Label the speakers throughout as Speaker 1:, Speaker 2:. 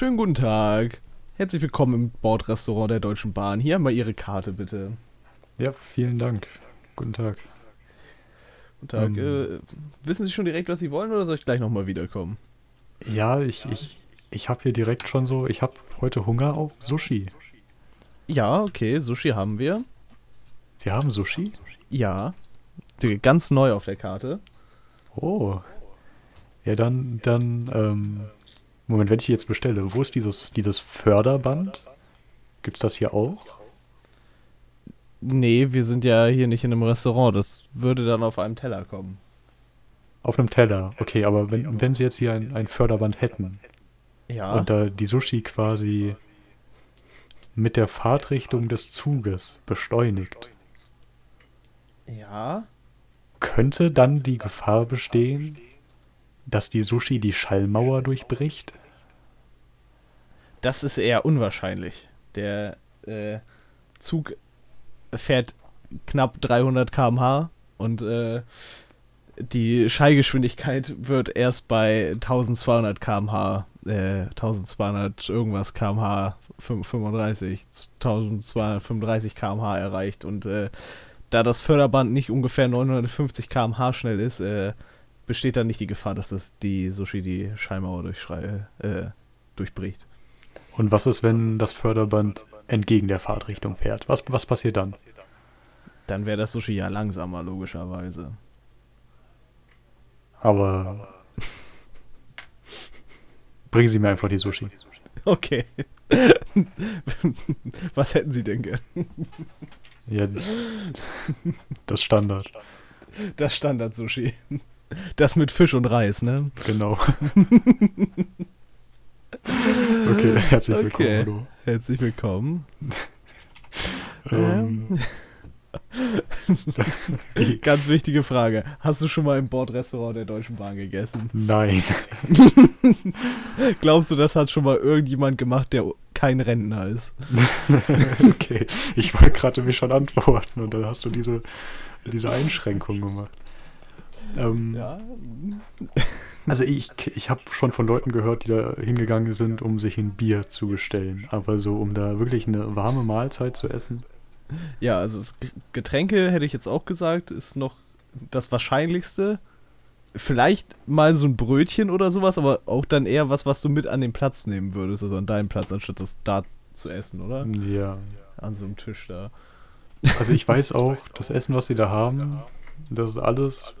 Speaker 1: Schönen guten Tag. Herzlich willkommen im Bordrestaurant der Deutschen Bahn. Hier mal Ihre Karte, bitte.
Speaker 2: Ja, vielen Dank. Guten Tag.
Speaker 1: Guten Tag. Ähm, äh, wissen Sie schon direkt, was Sie wollen, oder soll ich gleich nochmal wiederkommen?
Speaker 2: Ja, ich, ich, ich habe hier direkt schon so, ich habe heute Hunger auf Sushi.
Speaker 1: Ja, okay, Sushi haben wir.
Speaker 2: Sie haben Sushi?
Speaker 1: Ja. Ganz neu auf der Karte.
Speaker 2: Oh. Ja, dann, dann, ähm, Moment, wenn ich jetzt bestelle, wo ist dieses, dieses Förderband? Gibt es das hier auch?
Speaker 1: Nee, wir sind ja hier nicht in einem Restaurant. Das würde dann auf einem Teller kommen.
Speaker 2: Auf einem Teller, okay, aber wenn, wenn sie jetzt hier ein, ein Förderband hätten
Speaker 1: ja.
Speaker 2: und da die Sushi quasi mit der Fahrtrichtung des Zuges beschleunigt.
Speaker 1: Ja.
Speaker 2: Könnte dann die Gefahr bestehen, dass die Sushi die Schallmauer durchbricht?
Speaker 1: Das ist eher unwahrscheinlich. Der äh, Zug fährt knapp 300 km/h und äh, die Schallgeschwindigkeit wird erst bei 1200 km/h, äh, 1200 irgendwas km/h, 35, 1235 km/h erreicht und äh, da das Förderband nicht ungefähr 950 km/h schnell ist, äh, besteht dann nicht die Gefahr, dass das die Sushi die Schallmauer durchschrei äh, durchbricht.
Speaker 2: Und was ist, wenn das Förderband entgegen der Fahrtrichtung fährt? Was, was passiert dann?
Speaker 1: Dann wäre das Sushi ja langsamer, logischerweise.
Speaker 2: Aber bringen Sie mir einfach die Sushi.
Speaker 1: Okay. Was hätten Sie denn gern?
Speaker 2: Ja, das Standard.
Speaker 1: Das Standard-Sushi. Das mit Fisch und Reis, ne?
Speaker 2: Genau. okay, herzlich willkommen. Okay.
Speaker 1: Hallo. Herzlich willkommen.
Speaker 2: ähm,
Speaker 1: Die ganz wichtige Frage. Hast du schon mal im Bordrestaurant der Deutschen Bahn gegessen?
Speaker 2: Nein.
Speaker 1: Glaubst du, das hat schon mal irgendjemand gemacht, der kein Rentner ist?
Speaker 2: okay. Ich wollte gerade mich schon antworten und dann hast du diese, diese Einschränkung gemacht. Ähm,
Speaker 1: ja.
Speaker 2: Also ich, ich habe schon von Leuten gehört, die da hingegangen sind, um sich ein Bier zu bestellen. Aber so, um da wirklich eine warme Mahlzeit zu essen.
Speaker 1: Ja, also Getränke hätte ich jetzt auch gesagt, ist noch das Wahrscheinlichste. Vielleicht mal so ein Brötchen oder sowas, aber auch dann eher was, was du mit an den Platz nehmen würdest, also an deinen Platz, anstatt das da zu essen, oder?
Speaker 2: Ja.
Speaker 1: An so einem Tisch da.
Speaker 2: Also ich weiß auch, das Essen, was sie da haben, das ist alles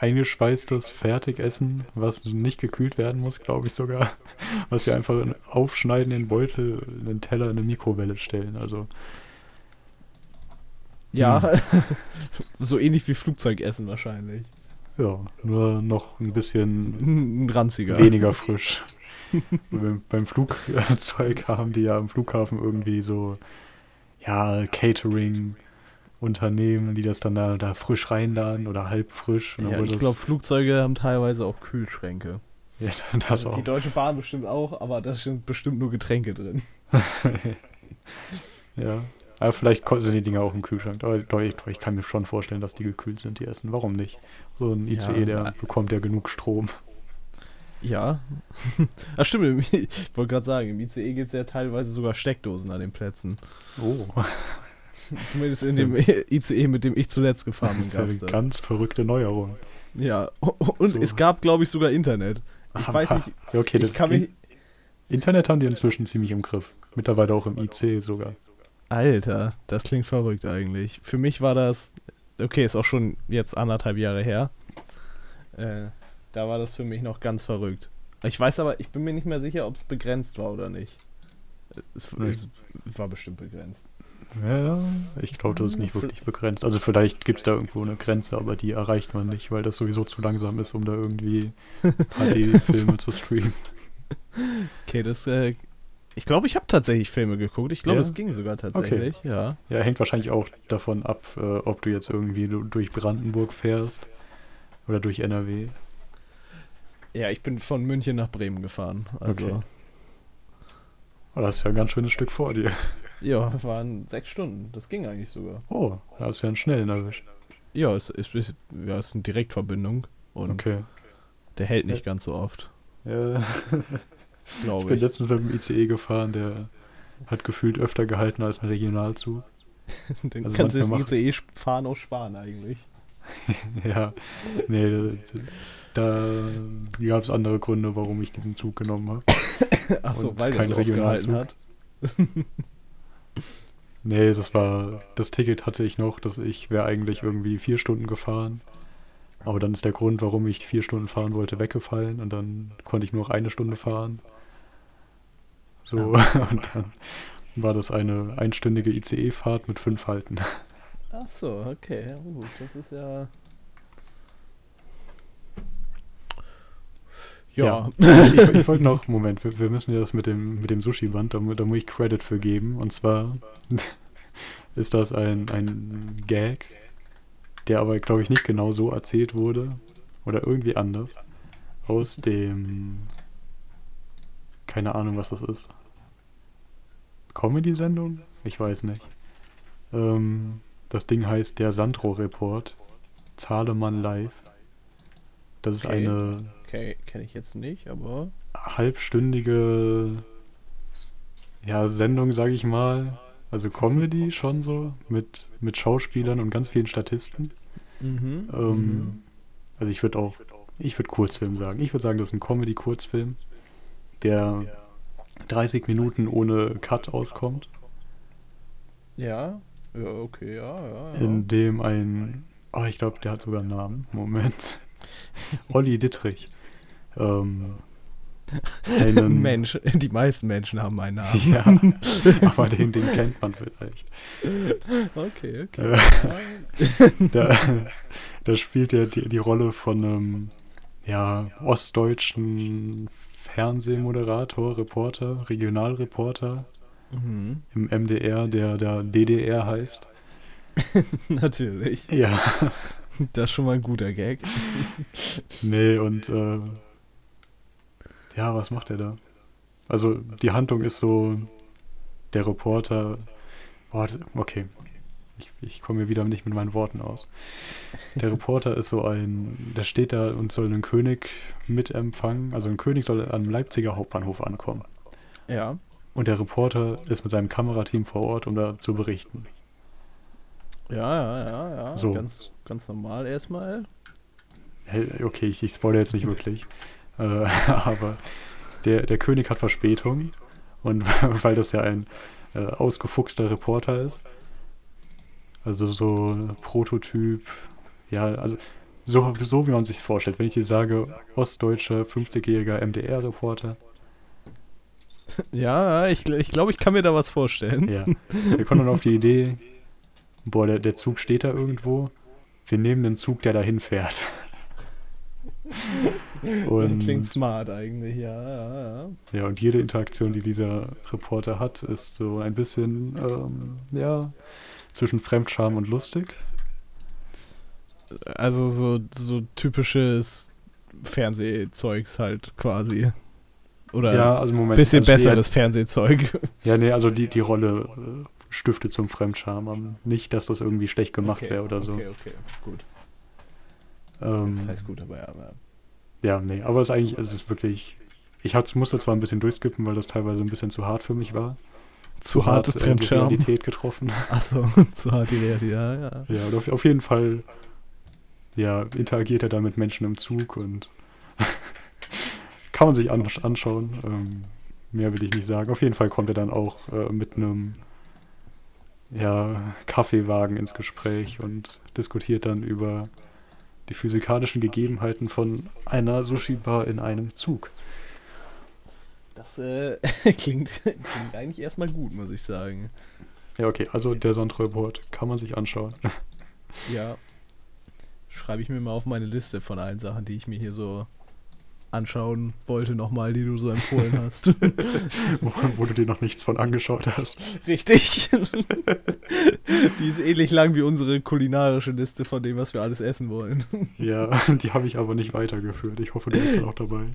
Speaker 2: eingeschweißtes Fertigessen, was nicht gekühlt werden muss, glaube ich sogar. Was sie einfach aufschneiden in den Beutel, in den Teller, in eine Mikrowelle stellen. Also.
Speaker 1: Ja, hm. so ähnlich wie Flugzeugessen wahrscheinlich.
Speaker 2: Ja, nur noch ein bisschen
Speaker 1: ranziger.
Speaker 2: Weniger frisch. beim, beim Flugzeug haben die ja am Flughafen irgendwie so, ja, Catering Unternehmen, die das dann da, da frisch reinladen oder halb frisch.
Speaker 1: Ja, ich glaube, Flugzeuge haben teilweise auch Kühlschränke.
Speaker 2: Ja, das also
Speaker 1: auch. Die Deutsche Bahn bestimmt auch, aber da sind bestimmt nur Getränke drin.
Speaker 2: ja. Aber vielleicht sind die Dinger auch im Kühlschrank. Aber ich, ich, kann mir schon vorstellen, dass die gekühlt sind, die essen. Warum nicht? So ein ICE, ja, der bekommt ja genug Strom.
Speaker 1: Ja. Ach stimmt, ich wollte gerade sagen, im ICE gibt es ja teilweise sogar Steckdosen an den Plätzen.
Speaker 2: Oh.
Speaker 1: Zumindest in dem ICE, mit dem ich zuletzt gefahren bin.
Speaker 2: Das ist eine ganz verrückte Neuerung.
Speaker 1: Ja, und so. es gab, glaube ich, sogar Internet. Ich
Speaker 2: Aha.
Speaker 1: weiß nicht.
Speaker 2: Okay, das kann in Internet haben die inzwischen ziemlich im Griff. Mittlerweile auch im IC sogar.
Speaker 1: Alter, das klingt verrückt eigentlich. Für mich war das, okay, ist auch schon jetzt anderthalb Jahre her. Äh, da war das für mich noch ganz verrückt. Ich weiß aber, ich bin mir nicht mehr sicher, ob es begrenzt war oder nicht. Es, es war bestimmt begrenzt.
Speaker 2: Ja, ich glaube, das ist nicht wirklich begrenzt. Also vielleicht gibt es da irgendwo eine Grenze, aber die erreicht man nicht, weil das sowieso zu langsam ist, um da irgendwie HD-Filme zu streamen.
Speaker 1: Okay, das, äh, ich glaube, ich habe tatsächlich Filme geguckt. Ich glaube, es ging sogar tatsächlich, okay. ja.
Speaker 2: Ja, hängt wahrscheinlich auch davon ab, äh, ob du jetzt irgendwie durch Brandenburg fährst oder durch NRW.
Speaker 1: Ja, ich bin von München nach Bremen gefahren. Also. Okay.
Speaker 2: Oh, das ist ja ein ganz schönes Stück vor dir.
Speaker 1: Ja, waren sechs Stunden. Das ging eigentlich sogar.
Speaker 2: Oh, da hast du ja einen schnellen erwischt.
Speaker 1: Ja, es ist, es, ja, es ist eine Direktverbindung. Und
Speaker 2: okay.
Speaker 1: der hält nicht ganz so oft.
Speaker 2: Ja. Ich
Speaker 1: glaube
Speaker 2: bin
Speaker 1: ich.
Speaker 2: letztens mit dem ICE gefahren, der hat gefühlt öfter gehalten als ein Regionalzug.
Speaker 1: Dann
Speaker 2: also
Speaker 1: kannst du das
Speaker 2: manchmal
Speaker 1: ICE sp- fahren auch sparen eigentlich.
Speaker 2: ja, nee, da gab es andere Gründe, warum ich diesen Zug genommen habe.
Speaker 1: Achso, weil der
Speaker 2: kein
Speaker 1: so oft gehalten
Speaker 2: Regionalzug.
Speaker 1: hat.
Speaker 2: Nee, das war, das Ticket hatte ich noch, dass ich wäre eigentlich irgendwie vier Stunden gefahren. Aber dann ist der Grund, warum ich vier Stunden fahren wollte, weggefallen und dann konnte ich nur noch eine Stunde fahren. So, und dann war das eine einstündige ICE-Fahrt mit fünf Halten.
Speaker 1: Achso, okay, ja, gut, das ist ja. Ja.
Speaker 2: ich, ich wollte noch, Moment, wir, wir müssen ja das mit dem, mit dem Sushi-Band, da, da muss ich Credit für geben. Und zwar ist das ein, ein Gag, der aber, glaube ich, nicht genau so erzählt wurde. Oder irgendwie anders. Aus dem. Keine Ahnung, was das ist. Comedy-Sendung? Ich weiß nicht. Ähm, das Ding heißt Der Sandro-Report. Zahlemann live. Das ist
Speaker 1: Okay.
Speaker 2: eine
Speaker 1: Okay, kenne ich jetzt nicht, aber.
Speaker 2: halbstündige ja, Sendung, sage ich mal. Also Comedy schon so, mit, mit Schauspielern und ganz vielen Statisten.
Speaker 1: Mhm.
Speaker 2: Ähm, Also ich würde auch, ich würde Kurzfilm sagen. Ich würde sagen, das ist ein Comedy-Kurzfilm, der 30 Minuten ohne Cut auskommt,
Speaker 1: Ja. Ja, okay, ja, ja. ja.
Speaker 2: in dem ein, oh, ich glaube, der hat sogar einen Namen. Moment. Olli Dittrich. Ähm, einen,
Speaker 1: Mensch, die meisten Menschen haben einen Namen.
Speaker 2: Ja, aber den, den kennt man vielleicht.
Speaker 1: Okay, okay.
Speaker 2: Äh, da, da spielt er die, die Rolle von einem ja, ostdeutschen Fernsehmoderator, Reporter, Regionalreporter
Speaker 1: mhm.
Speaker 2: im MDR, der da DDR heißt.
Speaker 1: Natürlich.
Speaker 2: Ja,
Speaker 1: Das ist schon mal ein guter Gag.
Speaker 2: nee, und äh, ja, was macht er da? Also die Handlung ist so, der Reporter, boah, das- okay, ich, ich komme hier wieder nicht mit meinen Worten aus. Der Reporter ist so ein, der steht da und soll einen König mitempfangen. Also ein König soll am Leipziger Hauptbahnhof ankommen.
Speaker 1: Ja.
Speaker 2: Und der Reporter ist mit seinem Kamerateam vor Ort, um da zu berichten.
Speaker 1: Ja, ja, ja, ja.
Speaker 2: So.
Speaker 1: Ganz, ganz normal erstmal.
Speaker 2: Okay, ich, ich spoilere jetzt nicht wirklich. Äh, aber der, der König hat Verspätung. Und weil das ja ein äh, ausgefuchster Reporter ist. Also so ein Prototyp. Ja, also so, so wie man sich vorstellt. Wenn ich dir sage, ostdeutscher 50-jähriger MDR-Reporter,
Speaker 1: Ja, ich, ich glaube, ich kann mir da was vorstellen.
Speaker 2: ja, der kommt dann auf die Idee, boah, der, der Zug steht da irgendwo. Wir nehmen den Zug, der dahin fährt.
Speaker 1: das klingt smart eigentlich, ja, ja, ja.
Speaker 2: Ja, und jede Interaktion, die dieser Reporter hat, ist so ein bisschen, ähm, ja, zwischen Fremdscham und lustig.
Speaker 1: Also so, so typisches Fernsehzeugs halt quasi. Oder
Speaker 2: ja,
Speaker 1: ein
Speaker 2: also Moment.
Speaker 1: bisschen
Speaker 2: also
Speaker 1: besseres Fernsehzeug.
Speaker 2: Ja, nee, also die, die Rolle stiftet zum Fremdscham. an. Nicht, dass das irgendwie schlecht gemacht wäre oder so.
Speaker 1: Okay, okay, gut.
Speaker 2: Ähm,
Speaker 1: Das heißt gut, aber ja. aber-
Speaker 2: ja, nee, aber es ist eigentlich, es ist wirklich. Ich hat's, musste zwar ein bisschen durchskippen, weil das teilweise ein bisschen zu hart für mich war.
Speaker 1: Zu harte
Speaker 2: hart, äh, die
Speaker 1: Fremdscham.
Speaker 2: Realität getroffen.
Speaker 1: Achso, zu hart die Realität, ja, ja.
Speaker 2: Ja, und auf, auf jeden Fall ja, interagiert er da mit Menschen im Zug und kann man sich an, anschauen. Ähm, mehr will ich nicht sagen. Auf jeden Fall kommt er dann auch äh, mit einem ja, Kaffeewagen ins Gespräch und diskutiert dann über die physikalischen Gegebenheiten von einer Sushi-Bar in einem Zug.
Speaker 1: Das äh, klingt, klingt eigentlich erstmal gut, muss ich sagen.
Speaker 2: Ja, okay, also der Sondreport kann man sich anschauen.
Speaker 1: Ja. Schreibe ich mir mal auf meine Liste von allen Sachen, die ich mir hier so anschauen wollte, nochmal, die du so empfohlen hast.
Speaker 2: wo, wo du dir noch nichts von angeschaut hast.
Speaker 1: Richtig. die ist ähnlich lang wie unsere kulinarische Liste von dem, was wir alles essen wollen.
Speaker 2: Ja, die habe ich aber nicht weitergeführt. Ich hoffe, du bist auch dabei.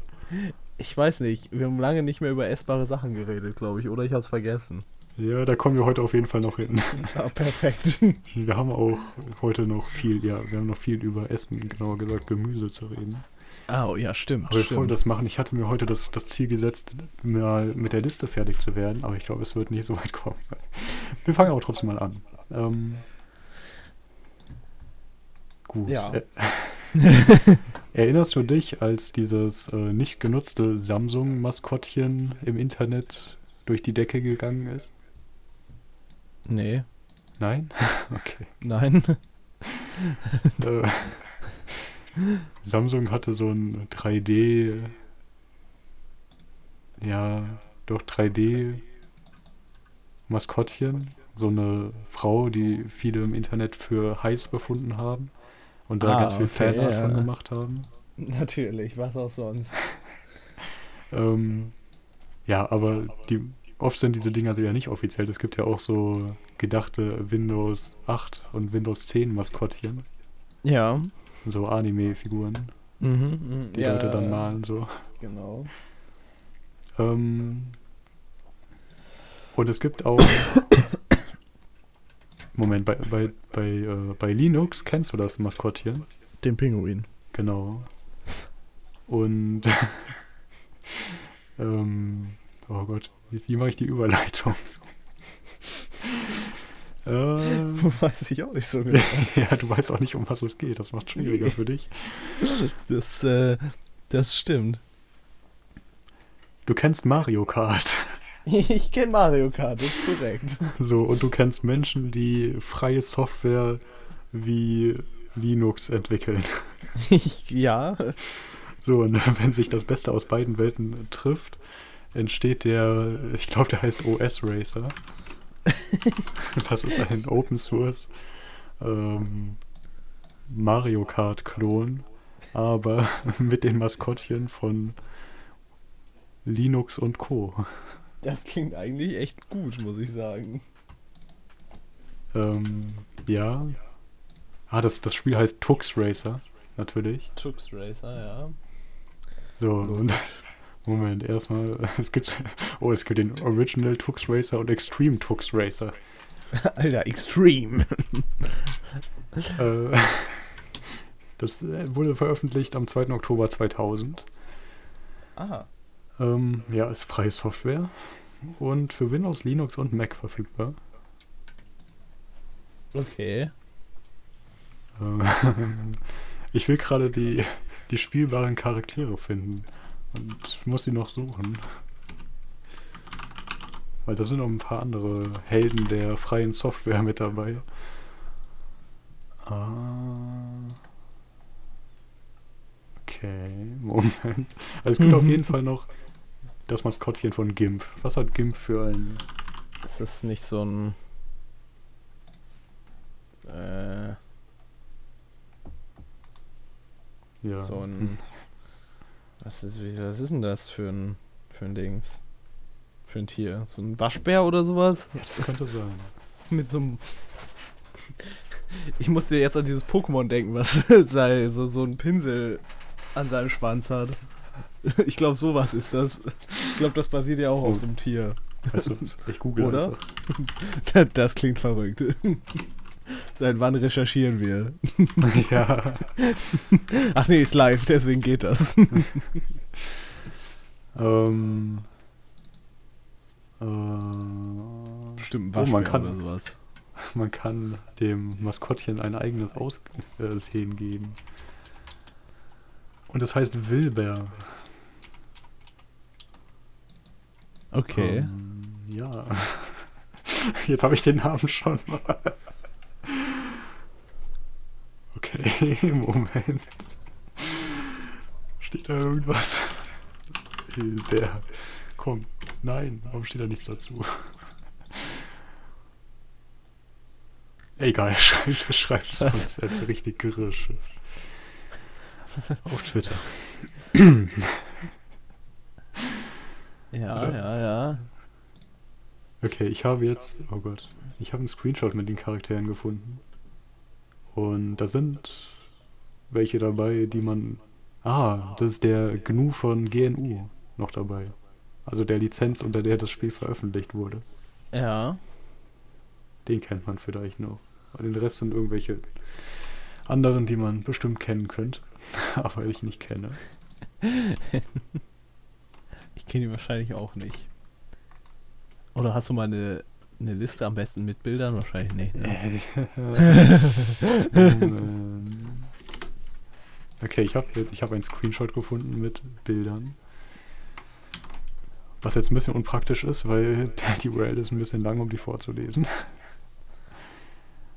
Speaker 1: Ich weiß nicht, wir haben lange nicht mehr über essbare Sachen geredet, glaube ich, oder ich habe es vergessen.
Speaker 2: Ja, da kommen wir heute auf jeden Fall noch hin.
Speaker 1: Ah, perfekt.
Speaker 2: Wir haben auch heute noch viel, ja, wir haben noch viel über Essen, genauer gesagt Gemüse zu reden.
Speaker 1: Ah, oh, ja, stimmt.
Speaker 2: Aber wir
Speaker 1: stimmt.
Speaker 2: wollen das machen. Ich hatte mir heute das, das Ziel gesetzt, mal mit der Liste fertig zu werden, aber ich glaube, es wird nicht so weit kommen. Wir fangen aber trotzdem mal an. Ähm, gut.
Speaker 1: Ja.
Speaker 2: Ä- Erinnerst du dich, als dieses äh, nicht genutzte Samsung-Maskottchen im Internet durch die Decke gegangen ist?
Speaker 1: Nee,
Speaker 2: Nein? Okay.
Speaker 1: nein.
Speaker 2: Äh, Samsung hatte so ein 3D, ja, doch 3D Maskottchen, so eine Frau, die viele im Internet für heiß befunden haben und da
Speaker 1: Ah,
Speaker 2: ganz viel
Speaker 1: okay,
Speaker 2: Fanart von
Speaker 1: ja.
Speaker 2: gemacht haben.
Speaker 1: Natürlich, was auch sonst.
Speaker 2: Ähm, ja, aber die, oft sind diese Dinger ja nicht offiziell. Es gibt ja auch so gedachte Windows 8 und Windows 10 Maskottchen,
Speaker 1: Ja.
Speaker 2: So Anime-Figuren,
Speaker 1: Mhm, mhm,
Speaker 2: die
Speaker 1: ja,
Speaker 2: Leute dann malen so.
Speaker 1: Genau.
Speaker 2: Ähm, und es gibt auch. Moment, bei, bei, bei, äh, bei Linux kennst du das Maskottchen?
Speaker 1: Den Pinguin.
Speaker 2: Genau. Und. ähm, oh Gott, wie, wie mache ich die Überleitung? Ähm,
Speaker 1: Weiß ich auch nicht so genau.
Speaker 2: ja, du weißt auch nicht, um was es geht. Das macht schwieriger für dich.
Speaker 1: Das, äh, das stimmt.
Speaker 2: Du kennst Mario Kart.
Speaker 1: Ich kenne Mario Kart, das ist korrekt.
Speaker 2: So, und du kennst Menschen, die freie Software wie Linux entwickeln.
Speaker 1: Ja.
Speaker 2: So, und wenn sich das Beste aus beiden Welten trifft, entsteht der, ich glaube, der heißt OS Racer. Das ist ein Open Source ähm, Mario Kart Klon, aber mit den Maskottchen von Linux und Co.
Speaker 1: Das klingt eigentlich echt gut, muss ich sagen.
Speaker 2: Ähm, ja. Ah, das, das Spiel heißt Tux Racer, natürlich.
Speaker 1: Tux Racer, ja.
Speaker 2: So, und Moment, erstmal, es gibt, oh, es gibt den Original Tux Racer und Extreme Tux Racer.
Speaker 1: Alter, Extreme.
Speaker 2: Äh, das äh, wurde veröffentlicht am 2. Oktober 2000.
Speaker 1: Ah.
Speaker 2: Ähm, ja, ist freie Software und für Windows, Linux und Mac verfügbar.
Speaker 1: Okay.
Speaker 2: Ähm, ich will gerade die, die spielbaren Charaktere finden und muss sie noch suchen. Weil da sind noch ein paar andere Helden der freien Software mit dabei. Ah. Okay, Moment. Also es gibt auf jeden Fall noch das Maskottchen von GIMP. Was hat GIMP für ein...
Speaker 1: Ist das nicht so ein. Äh,
Speaker 2: Ja.
Speaker 1: so ein. Was ist, was ist denn das für ein, für ein Dings? Für ein Tier? So ein Waschbär oder sowas?
Speaker 2: Ja, das könnte sein.
Speaker 1: Mit so einem. Ich musste jetzt an dieses Pokémon denken, was sei, so, so ein Pinsel an seinem Schwanz hat. Ich glaube, sowas ist das. Ich glaube, das basiert ja auch auf
Speaker 2: Oh.
Speaker 1: so einem Tier.
Speaker 2: Weißt du, ich google
Speaker 1: Oder?
Speaker 2: einfach.
Speaker 1: Das, das klingt verrückt. Seit wann recherchieren wir?
Speaker 2: ja.
Speaker 1: Ach nee, ist live, deswegen geht das.
Speaker 2: Ähm, äh,
Speaker 1: Bestimmt ein
Speaker 2: Oh, man kann-
Speaker 1: oder sowas.
Speaker 2: man kann dem Maskottchen ein eigenes Aussehen geben. Und das heißt Wilber.
Speaker 1: Okay.
Speaker 2: Ähm, ja. Jetzt habe ich den Namen schon mal. Okay, Moment. Steht da irgendwas? Wilber. Komm. Nein, warum steht da nichts dazu? Egal, schreibt schreibt es uns als richtig Gerisch. Auf Twitter.
Speaker 1: Ja, ja, ja.
Speaker 2: Okay, ich habe jetzt, oh Gott, ich habe einen Screenshot mit den Charakteren gefunden. Und da sind welche dabei, die man. Ah, das ist der GNU von GNU noch dabei. Also der Lizenz, unter der das Spiel veröffentlicht wurde.
Speaker 1: Ja.
Speaker 2: Den kennt man vielleicht noch. Und den Rest sind irgendwelche anderen, die man bestimmt kennen könnte. Aber ich nicht kenne.
Speaker 1: ich kenne die wahrscheinlich auch nicht. Oder hast du mal eine, eine Liste am besten mit Bildern? Wahrscheinlich nicht. Ne?
Speaker 2: Okay, ich habe ich hab einen Screenshot gefunden mit Bildern. Was jetzt ein bisschen unpraktisch ist, weil die URL ist ein bisschen lang, um die vorzulesen.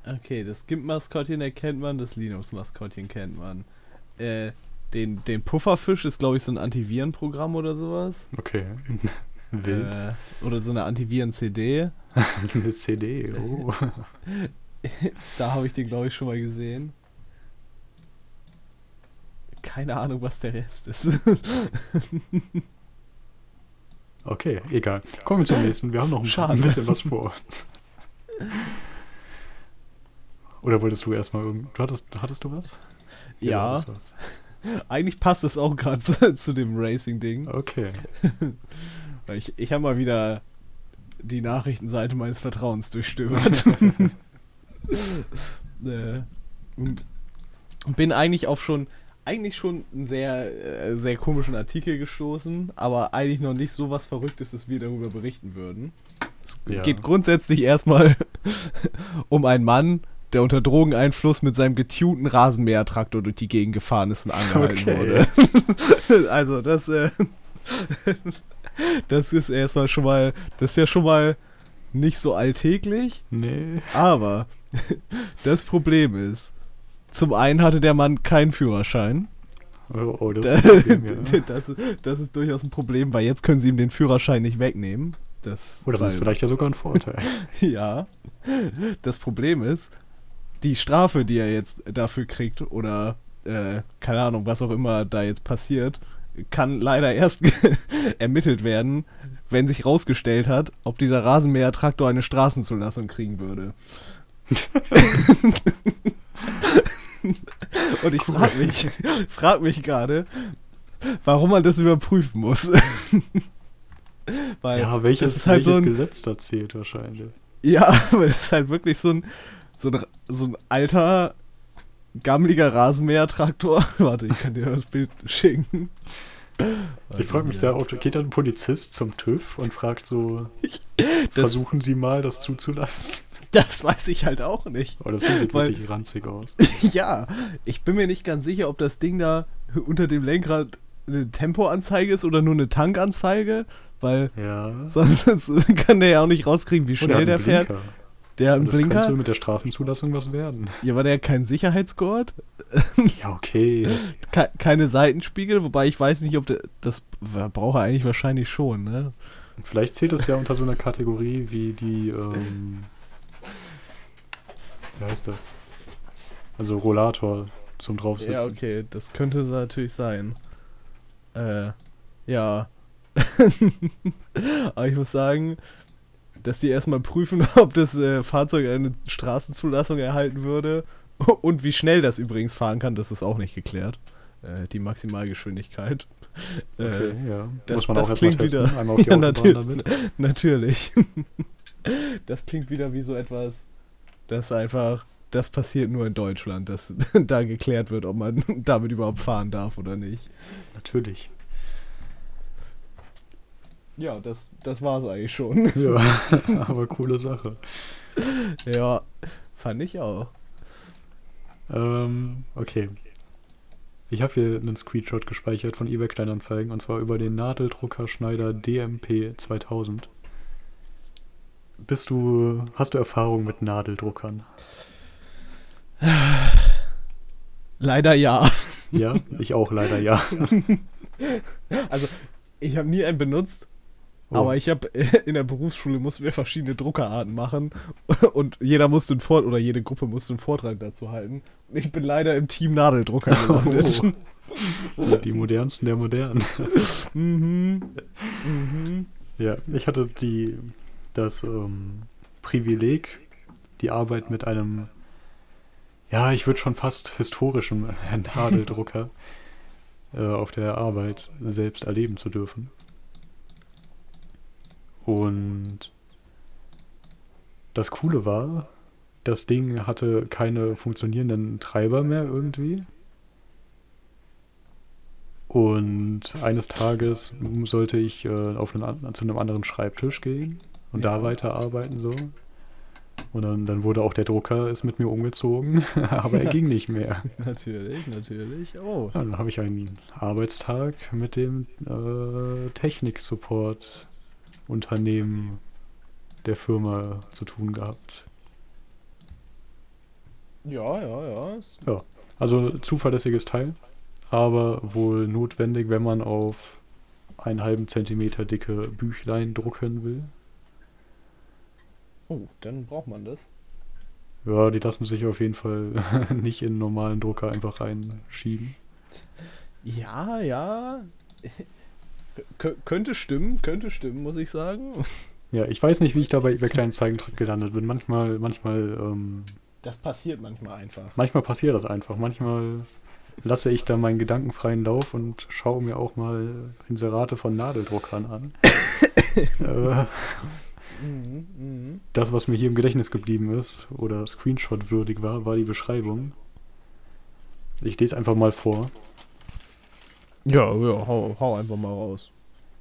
Speaker 1: Okay, das GIMP-Maskottchen erkennt man, das Linux-Maskottchen kennt man. Äh, den, den Pufferfisch ist, glaube ich, so ein Antivirenprogramm oder sowas.
Speaker 2: Okay. Wild.
Speaker 1: Äh, oder so eine Antiviren-CD.
Speaker 2: eine CD, oh.
Speaker 1: da habe ich den, glaube ich, schon mal gesehen. Keine Ahnung, was der Rest ist.
Speaker 2: okay, egal. Kommen wir zum nächsten. Wir haben noch ein,
Speaker 1: Schade.
Speaker 2: ein bisschen was vor uns. Oder wolltest du erstmal irgend. Du hattest, hattest du was?
Speaker 1: Ja,
Speaker 2: du hattest was.
Speaker 1: eigentlich passt es auch gerade zu, zu dem Racing-Ding.
Speaker 2: Okay.
Speaker 1: Ich, ich habe mal wieder die Nachrichtenseite meines Vertrauens durchstöbert. äh, und bin eigentlich auf schon eigentlich schon einen sehr äh, sehr komischen Artikel gestoßen, aber eigentlich noch nicht so was Verrücktes, dass wir darüber berichten würden. Es
Speaker 2: Ja.
Speaker 1: geht grundsätzlich erstmal um einen Mann, der unter Drogeneinfluss mit seinem getunten Rasenmähertraktor durch die Gegend gefahren ist und angehalten
Speaker 2: Okay.
Speaker 1: wurde. also das äh, das ist erstmal schon mal das ist ja schon mal nicht so alltäglich,
Speaker 2: Nee.
Speaker 1: aber das Problem ist, zum einen hatte der Mann keinen Führerschein.
Speaker 2: Oh, oh das ist Problem, ja.
Speaker 1: das, das ist durchaus ein Problem, weil jetzt können sie ihm den Führerschein nicht wegnehmen. Das,
Speaker 2: Oder das ist vielleicht ja sogar ein Vorteil.
Speaker 1: Ja. Das Problem ist, die Strafe, die er jetzt dafür kriegt, oder äh, keine Ahnung, was auch immer da jetzt passiert, kann leider erst ermittelt werden, wenn sich rausgestellt hat, ob dieser Rasenmähertraktor eine Straßenzulassung kriegen würde. Und ich frage mich, frag mich gerade, warum man das überprüfen muss. Weil
Speaker 2: ja, welches,
Speaker 1: das ist halt
Speaker 2: welches
Speaker 1: so ein,
Speaker 2: Gesetz da zählt wahrscheinlich?
Speaker 1: ja, aber das ist halt wirklich so ein, so ein, so ein alter, gammeliger Rasenmähertraktor. Warte, ich kann dir das Bild schicken.
Speaker 2: Ich frage mich da, ob geht dann ein Polizist zum TÜV und fragt so,
Speaker 1: Das,
Speaker 2: versuchen Sie mal, das zuzulassen?
Speaker 1: das weiß ich halt auch nicht.
Speaker 2: Oh, das sieht
Speaker 1: Weil-
Speaker 2: wirklich ranzig aus.
Speaker 1: Ja, ich bin mir nicht ganz sicher, ob das Ding da unter dem Lenkrad eine Tempoanzeige ist oder nur eine Tankanzeige, weil
Speaker 2: Ja.
Speaker 1: sonst kann der ja auch nicht rauskriegen, wie schnell der
Speaker 2: einen
Speaker 1: fährt.
Speaker 2: Blinker.
Speaker 1: Der einen
Speaker 2: das
Speaker 1: Blinker.
Speaker 2: könnte mit der Straßenzulassung was werden.
Speaker 1: Ja, war der kein Sicherheitsgurt?
Speaker 2: Ja, okay.
Speaker 1: Ke keine Seitenspiegel, wobei ich weiß nicht, ob der. Das braucht er eigentlich wahrscheinlich schon, ne?
Speaker 2: Vielleicht zählt es ja unter so einer Kategorie wie die, ähm, wie heißt das? Also Rollator zum draufsitzen.
Speaker 1: Ja, okay, das könnte natürlich sein. Äh, ja. Aber ich muss sagen, dass die erstmal prüfen, ob das äh, Fahrzeug eine Straßenzulassung erhalten würde und wie schnell das übrigens fahren kann, das ist auch nicht geklärt. Äh, die Maximalgeschwindigkeit.
Speaker 2: Okay,
Speaker 1: Äh,
Speaker 2: ja.
Speaker 1: das-
Speaker 2: Muss man
Speaker 1: das
Speaker 2: auch
Speaker 1: klingt wieder-
Speaker 2: Einmal auf die
Speaker 1: Ja, natürlich.
Speaker 2: damit.
Speaker 1: Natürlich. Das klingt wieder wie so etwas, das einfach, das passiert nur in Deutschland, dass da geklärt wird, ob man damit überhaupt fahren darf oder nicht.
Speaker 2: Natürlich.
Speaker 1: Ja, das, das war es eigentlich schon.
Speaker 2: Ja, aber coole Sache.
Speaker 1: Ja, fand ich auch.
Speaker 2: Ähm, okay. Ich habe hier einen Screenshot gespeichert von eBay Kleinanzeigen und zwar über den Nadeldrucker Schneider DMP 2000. Bist du, hast du Erfahrung mit Nadeldruckern?
Speaker 1: Leider ja.
Speaker 2: Ja, ich auch leider ja.
Speaker 1: Also, ich habe nie einen benutzt,
Speaker 2: Oh.
Speaker 1: aber ich habe in der Berufsschule mussten wir verschiedene Druckerarten machen und jeder musste einen Vor oder jede Gruppe musste einen Vortrag dazu halten. Ich bin leider im Team Nadeldrucker gelandet.
Speaker 2: Oh. Die, die modernsten der modernen.
Speaker 1: mhm. Mhm.
Speaker 2: Ja, ich hatte die, das ähm, Privileg, die Arbeit mit einem, ja, ich würde schon fast historischen Nadeldrucker äh, auf der Arbeit selbst erleben zu dürfen. Und das Coole war, das Ding hatte keine funktionierenden Treiber mehr irgendwie. Und eines Tages sollte ich äh, auf einen, zu einem anderen Schreibtisch gehen und ja. da weiterarbeiten so. Und dann, dann wurde auch der Drucker ist mit mir umgezogen, aber er ging nicht mehr.
Speaker 1: natürlich, natürlich. Oh.
Speaker 2: Ja, dann habe ich einen Arbeitstag mit dem äh, Technik-Support-Unternehmen der Firma zu tun gehabt.
Speaker 1: Ja, ja, ja.
Speaker 2: Ja, also zuverlässiges Teil, aber wohl notwendig, wenn man auf einen halben Zentimeter dicke Büchlein drucken will.
Speaker 1: Oh, dann braucht man das.
Speaker 2: Ja, die lassen sich auf jeden Fall nicht in einen normalen Drucker einfach reinschieben.
Speaker 1: Ja, ja. K könnte stimmen, könnte stimmen, muss ich sagen.
Speaker 2: Ja, ich weiß nicht, wie ich da bei kleinen Zeigentrick gelandet bin. Manchmal, manchmal. Ähm,
Speaker 1: das passiert manchmal einfach.
Speaker 2: Manchmal passiert das einfach. Manchmal lasse ich da meinen gedankenfreien Lauf und schaue mir auch mal Inserate von Nadeldruckern an. äh. Das, was mir hier im Gedächtnis geblieben ist oder Screenshot würdig war, war die Beschreibung. Ich lese einfach mal vor.
Speaker 1: Ja, ja, hau, hau einfach mal raus.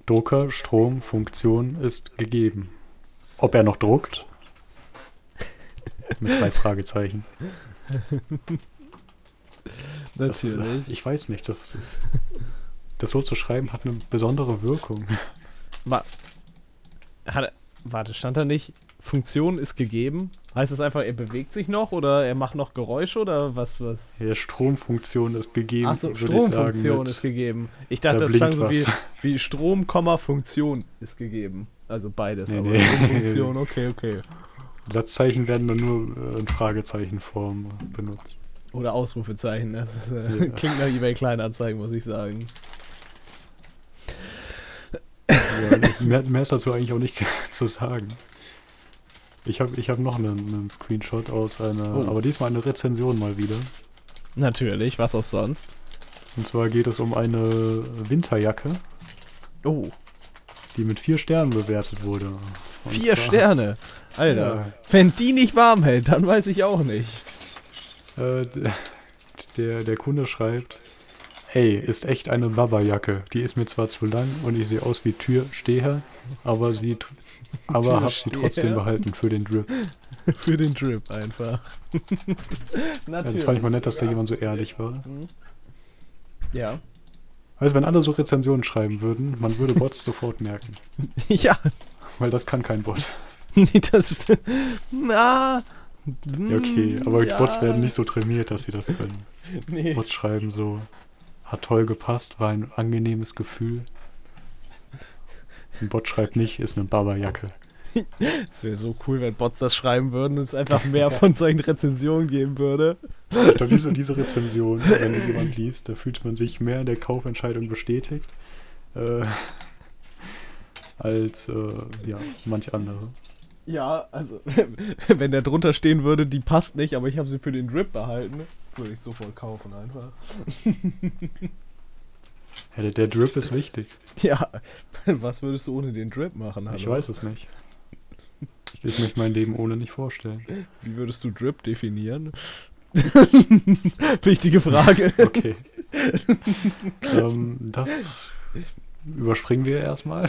Speaker 2: Drucker, Strom, Funktion ist gegeben. Ob er noch druckt? Mit drei Fragezeichen.
Speaker 1: Natürlich.
Speaker 2: Das, ich weiß nicht, das, das so zu schreiben hat eine besondere Wirkung.
Speaker 1: Ma hat, Warte, stand da nicht, Funktion ist gegeben? Heißt es einfach, er bewegt sich noch oder er macht noch Geräusche oder was? was?
Speaker 2: Ja, Stromfunktion ist gegeben.
Speaker 1: Achso, Stromfunktion ist gegeben. Ich dachte, da das klang so wie, wie Strom, Funktion ist gegeben. Also beides, nee, aber nee. Funktion, okay, okay.
Speaker 2: Satzzeichen werden dann nur äh, in Fragezeichenform benutzt.
Speaker 1: Oder Ausrufezeichen. Das ist, äh, ja. klingt nach eBay Kleinanzeigen, muss ich sagen.
Speaker 2: Ja, mehr, mehr, ist dazu eigentlich auch nicht zu sagen. Ich habe ich hab noch einen, einen, Screenshot aus einer, oh. aber diesmal eine Rezension mal wieder.
Speaker 1: Natürlich, was auch sonst.
Speaker 2: Und zwar geht es um eine Winterjacke.
Speaker 1: Oh.
Speaker 2: Die mit vier Sternen bewertet wurde.
Speaker 1: Und vier zwar, Sterne? Alter. Ja. Wenn die nicht warm hält, dann weiß ich auch nicht.
Speaker 2: Äh, der, der Kunde schreibt, Ey, ist echt eine Baba-Jacke. Die ist mir zwar zu lang und ich sehe aus wie Türsteher, aber sie, aber hab sie trotzdem behalten für den Drip.
Speaker 1: für den Drip einfach.
Speaker 2: Natürlich. Ja, das fand ich mal nett, dass da jemand so ehrlich war. Mhm.
Speaker 1: Ja.
Speaker 2: Also wenn alle so Rezensionen schreiben würden, man würde Bots sofort merken.
Speaker 1: Ja.
Speaker 2: Weil das kann kein Bot.
Speaker 1: Nee, das Na.
Speaker 2: Ja, okay, aber ja. Bots werden nicht so trainiert, dass sie das können. Nee. Bots schreiben so, hat toll gepasst, war ein angenehmes Gefühl. Ein Bot schreibt nicht, ist eine Baba-Jacke.
Speaker 1: Es wäre so cool, wenn Bots das schreiben würden und es einfach mehr von solchen Rezensionen geben würde.
Speaker 2: Ich glaube, diese, diese Rezension, wenn die jemand liest, da fühlt man sich mehr in der Kaufentscheidung bestätigt äh, als äh, ja, manch andere.
Speaker 1: Ja, also, wenn der drunter stehen würde, die passt nicht, aber ich habe sie für den Drip behalten, würde ich sofort kaufen einfach.
Speaker 2: Ja, der, Drip ist wichtig.
Speaker 1: Ja, was würdest du ohne den Drip machen?
Speaker 2: Hallo? Ich weiß es nicht. Ich möchte mein Leben ohne nicht vorstellen.
Speaker 1: Wie würdest du Drip definieren? Wichtige Frage.
Speaker 2: Okay. ähm, das überspringen wir erstmal.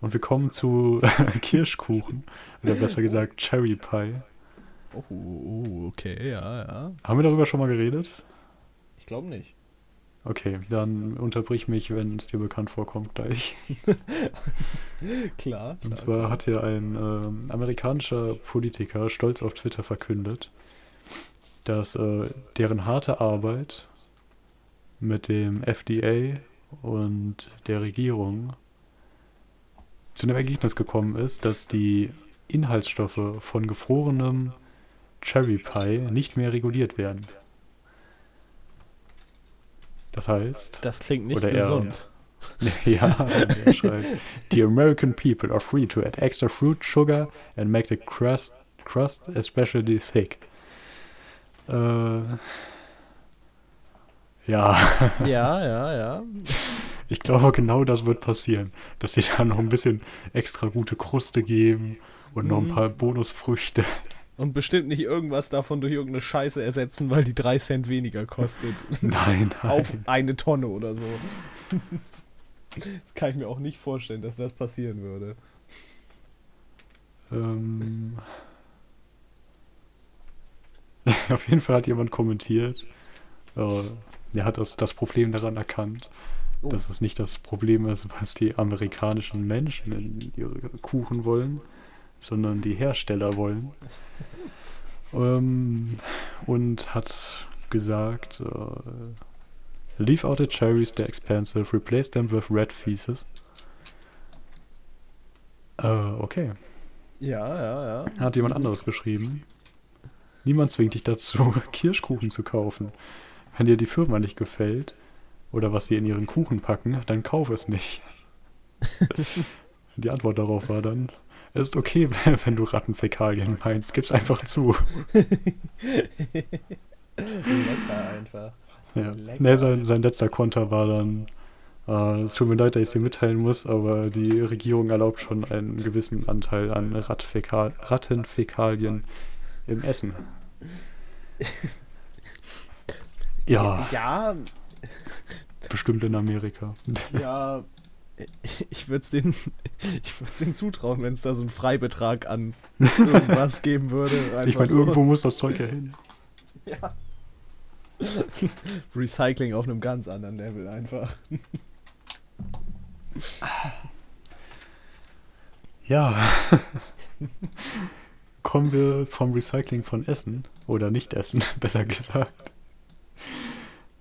Speaker 2: Und wir kommen zu Kirschkuchen. Oder besser gesagt Cherry Pie.
Speaker 1: Oh, oh, okay, ja, ja.
Speaker 2: Haben wir darüber schon mal geredet?
Speaker 1: Ich glaube nicht.
Speaker 2: Okay, dann unterbrich mich, wenn es dir bekannt vorkommt, gleich.
Speaker 1: klar, klar.
Speaker 2: Und zwar klar. hat hier ein äh, amerikanischer Politiker stolz auf Twitter verkündet, dass äh, deren harte Arbeit mit dem FDA und der Regierung zu dem Ergebnis gekommen ist, dass die Inhaltsstoffe von gefrorenem Cherry Pie nicht mehr reguliert werden. Das heißt.
Speaker 1: Das klingt nicht gesund.
Speaker 2: Er, ja, er schreibt: The American people are free to add extra fruit, sugar and make the crust, crust especially thick. Äh, ja.
Speaker 1: Ja, ja, ja.
Speaker 2: Ich glaube, genau das wird passieren. Dass sie da noch ein bisschen extra gute Kruste geben und mhm. noch ein mhm. paar Bonusfrüchte.
Speaker 1: Und bestimmt nicht irgendwas davon durch irgendeine Scheiße ersetzen, weil die 3 Cent weniger kostet.
Speaker 2: Nein, nein.
Speaker 1: Auf eine Tonne oder so. Das kann ich mir auch nicht vorstellen, dass das passieren würde.
Speaker 2: Ähm, auf jeden Fall hat jemand kommentiert, äh, er hat das, das Problem daran erkannt,
Speaker 1: Oh.
Speaker 2: dass es nicht das Problem ist, was die amerikanischen Menschen in ihre Kuchen wollen, sondern die Hersteller wollen. ähm, und hat gesagt, äh, leave out the cherries, they're expensive, replace them with red pieces. Äh, okay.
Speaker 1: Ja, ja, ja.
Speaker 2: Hat jemand anderes geschrieben. Niemand zwingt dich dazu, Kirschkuchen zu kaufen. Wenn dir die Firma nicht gefällt oder was sie in ihren Kuchen packen, dann kauf es nicht. die Antwort darauf war dann, es ist okay, wenn du Rattenfäkalien meinst, gib's einfach zu.
Speaker 1: Lecker einfach.
Speaker 2: Ja.
Speaker 1: Lecker.
Speaker 2: Nee, sein, sein letzter Konter war dann, äh, es tut mir leid, dass ich es dir mitteilen muss, aber die Regierung erlaubt schon einen gewissen Anteil an Rattfäkal Rattenfäkalien im Essen. Ja,
Speaker 1: Ja,
Speaker 2: bestimmt in Amerika.
Speaker 1: ja. Ich würde es denen, ich würd's denen zutrauen, wenn es da so einen Freibetrag an irgendwas geben würde.
Speaker 2: Ich meine,
Speaker 1: so.
Speaker 2: irgendwo muss das Zeug ja hin.
Speaker 1: Ja. Recycling auf einem ganz anderen Level einfach.
Speaker 2: Ja. Kommen wir vom Recycling von Essen oder Nicht-Essen, besser gesagt,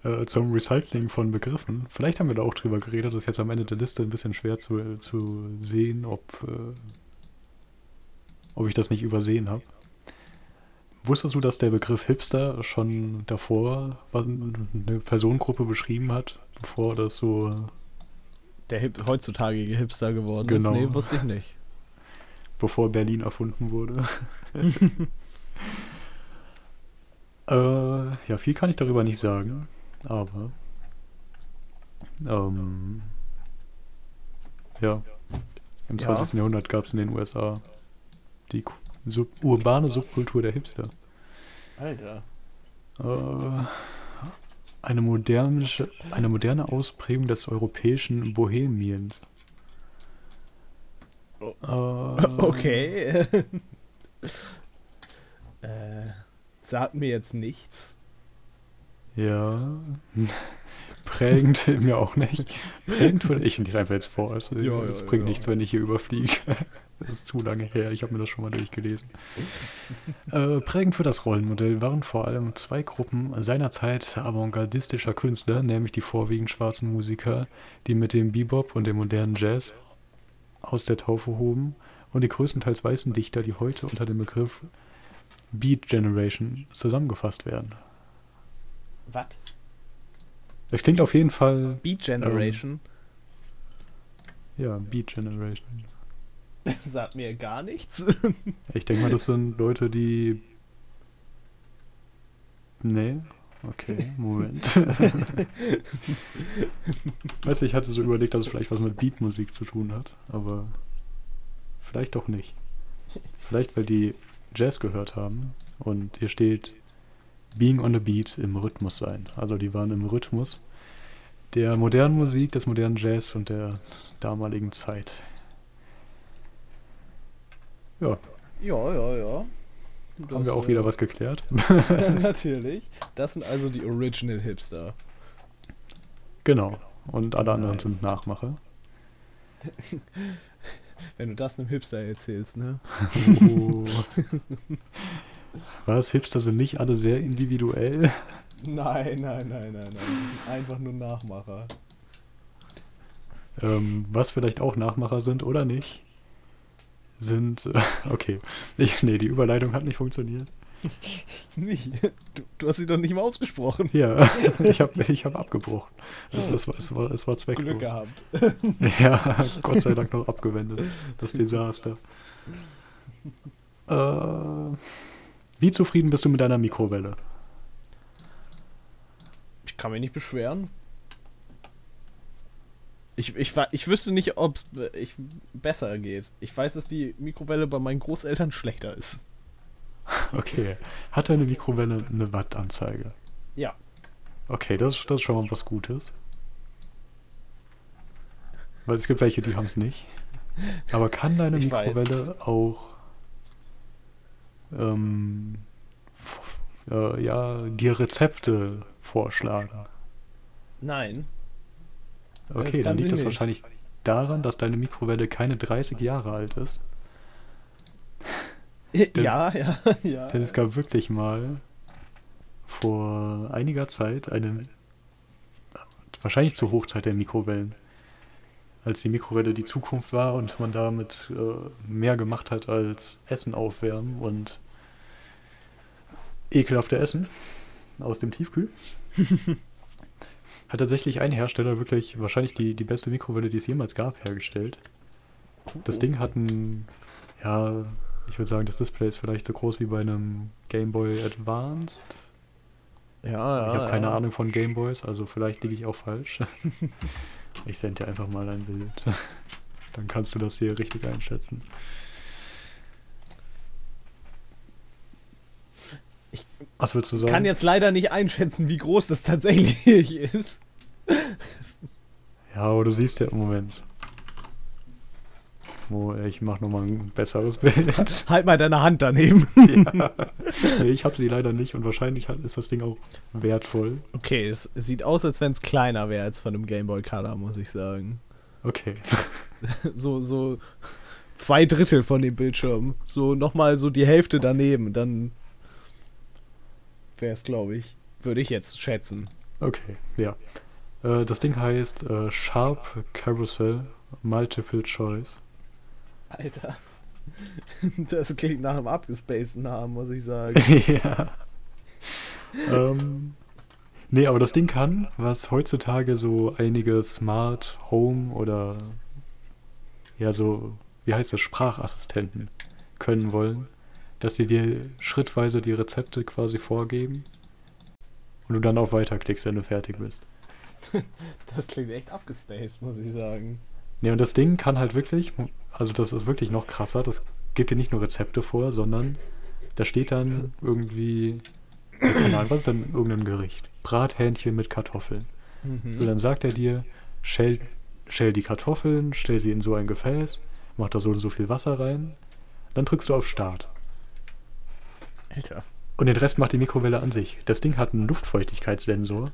Speaker 2: äh, zum Recycling von Begriffen. Vielleicht haben wir da auch drüber geredet. Das ist jetzt am Ende der Liste ein bisschen schwer zu, zu sehen, ob, äh, ob ich das nicht übersehen habe. Wusstest du, dass der Begriff Hipster schon davor eine Personengruppe beschrieben hat, bevor das so
Speaker 1: Der Hip heutzutage Hipster geworden
Speaker 2: Genau.
Speaker 1: ist. Nee, wusste ich nicht.
Speaker 2: bevor Berlin erfunden wurde. äh, ja, viel kann ich darüber nicht sagen, aber ähm, ja, im
Speaker 1: Ja.
Speaker 2: 20. Jahrhundert gab es in den USA die Sub urbane Subkultur der Hipster.
Speaker 1: Alter.
Speaker 2: Äh, eine, modernische, eine moderne Ausprägung des europäischen Bohemiens.
Speaker 1: Oh.
Speaker 2: Äh,
Speaker 1: Okay. äh, sagt mir jetzt nichts.
Speaker 2: Ja. Prägend mir auch nicht. Prägend würde ich nicht einfach jetzt vor. Also,
Speaker 1: Ja,
Speaker 2: das
Speaker 1: ja,
Speaker 2: bringt
Speaker 1: ja.
Speaker 2: nichts, wenn ich hier überfliege. Das ist zu lange her. Ich habe mir das schon mal durchgelesen. äh, prägend für das Rollenmodell waren vor allem zwei Gruppen seinerzeit avantgardistischer Künstler, nämlich die vorwiegend schwarzen Musiker, die mit dem Bebop und dem modernen Jazz aus der Taufe hoben, und die größtenteils weißen Dichter, die heute unter dem Begriff Beat Generation zusammengefasst werden.
Speaker 1: Was?
Speaker 2: Es klingt auf jeden Fall
Speaker 1: Beat Generation?
Speaker 2: Ja, Beat Generation.
Speaker 1: sagt mir gar nichts.
Speaker 2: Ich denke mal, das sind Leute, die. Nee? Okay, Moment. weißt du, ich hatte so überlegt, dass es vielleicht was mit Beatmusik zu tun hat, aber vielleicht doch nicht. Vielleicht, weil die Jazz gehört haben und hier steht Being on the Beat im Rhythmus sein. Also die waren im Rhythmus der modernen Musik, des modernen Jazz und der damaligen Zeit. Ja,
Speaker 1: ja, ja, ja.
Speaker 2: haben wir auch wieder was geklärt.
Speaker 1: Natürlich. Das sind also die Original Hipster.
Speaker 2: Genau. Und alle anderen
Speaker 1: Nice.
Speaker 2: sind Nachmacher.
Speaker 1: Wenn du das einem Hipster erzählst, ne?
Speaker 2: Oh. Was? Hipster sind nicht alle sehr individuell?
Speaker 1: Nein, nein, nein, nein, nein. Die sind einfach nur Nachmacher.
Speaker 2: Ähm, was vielleicht auch Nachmacher sind oder nicht, sind. Äh, okay. Ich, nee, die Überleitung hat nicht funktioniert.
Speaker 1: Nicht. Du, du hast sie doch nicht mal ausgesprochen.
Speaker 2: Ja, ich habe ich hab abgebrochen. Es, es, war, es, war, es war zwecklos.
Speaker 1: Glück gehabt.
Speaker 2: Ja, Gott sei Dank noch abgewendet. Das Desaster. Äh, wie zufrieden bist du mit deiner Mikrowelle?
Speaker 1: Ich kann mich nicht beschweren. Ich, ich, ich wüsste nicht, ob es ich besser geht. Ich weiß, dass die Mikrowelle bei meinen Großeltern schlechter ist.
Speaker 2: Okay. Hat deine Mikrowelle eine Wattanzeige?
Speaker 1: Ja.
Speaker 2: Okay, das, das ist schon mal was Gutes. Weil es gibt welche, die haben es nicht. Aber kann deine
Speaker 1: Ich weiß.
Speaker 2: Mikrowelle auch ähm, äh, ja, dir Rezepte vorschlagen?
Speaker 1: Nein.
Speaker 2: Okay, dann liegt das
Speaker 1: nicht.
Speaker 2: wahrscheinlich daran, dass deine Mikrowelle keine 30 Jahre alt ist.
Speaker 1: ja, ja, ja.
Speaker 2: Denn es gab wirklich mal vor einiger Zeit eine, wahrscheinlich zur Hochzeit der Mikrowellen, als die Mikrowelle die Zukunft war und man damit äh, mehr gemacht hat als Essen aufwärmen und ekelhafte Essen aus dem Tiefkühl. hat tatsächlich ein Hersteller wirklich wahrscheinlich die, die beste Mikrowelle, die es jemals gab, hergestellt. Das Ding hat ein, ja, ich würde sagen, das Display ist vielleicht so groß wie bei einem Game Boy Advanced.
Speaker 1: Ja, ja.
Speaker 2: ich habe keine
Speaker 1: ja.
Speaker 2: Ahnung von Game Boys, also vielleicht liege ich auch falsch. ich sende dir einfach mal ein Bild. Dann kannst du das hier richtig einschätzen. Was willst du sagen?
Speaker 1: kann jetzt leider nicht einschätzen, wie groß das tatsächlich ist.
Speaker 2: ja, aber du siehst ja im Moment. Oh, ich mache nochmal ein besseres Bild.
Speaker 1: Halt mal deine Hand daneben.
Speaker 2: ja. nee, ich habe sie leider nicht und wahrscheinlich ist das Ding auch wertvoll.
Speaker 1: Okay, es sieht aus, als wenn es kleiner wäre als von einem Game Boy Color, muss ich sagen.
Speaker 2: Okay.
Speaker 1: So, so zwei Drittel von dem Bildschirm. So nochmal so die Hälfte daneben. Dann wäre es, glaube ich. Würde ich jetzt schätzen.
Speaker 2: Okay, ja. Äh, das Ding heißt äh, Sharp Carousel Multiple Choice.
Speaker 1: Alter. Das klingt nach einem abgespaceden Namen, muss ich sagen.
Speaker 2: ja. ähm, nee, aber das Ding kann, was heutzutage so einige Smart Home oder ja so, wie heißt das, Sprachassistenten können wollen, dass sie dir schrittweise die Rezepte quasi vorgeben und du dann auf Weiter klickst, wenn du fertig bist.
Speaker 1: Das klingt echt abgespaced, muss ich sagen.
Speaker 2: Ne, und das Ding kann halt wirklich, also das ist wirklich noch krasser, das gibt dir nicht nur Rezepte vor, sondern da steht dann irgendwie, keine Ahnung, was ist denn irgendein Gericht? Brathähnchen mit Kartoffeln.
Speaker 1: Mhm.
Speaker 2: So, dann sagt er dir, schäl, schäl die Kartoffeln, stell sie in so ein Gefäß, mach da so und so viel Wasser rein, dann drückst du auf Start.
Speaker 1: Alter.
Speaker 2: Und den Rest macht die Mikrowelle an sich. Das Ding hat einen Luftfeuchtigkeitssensor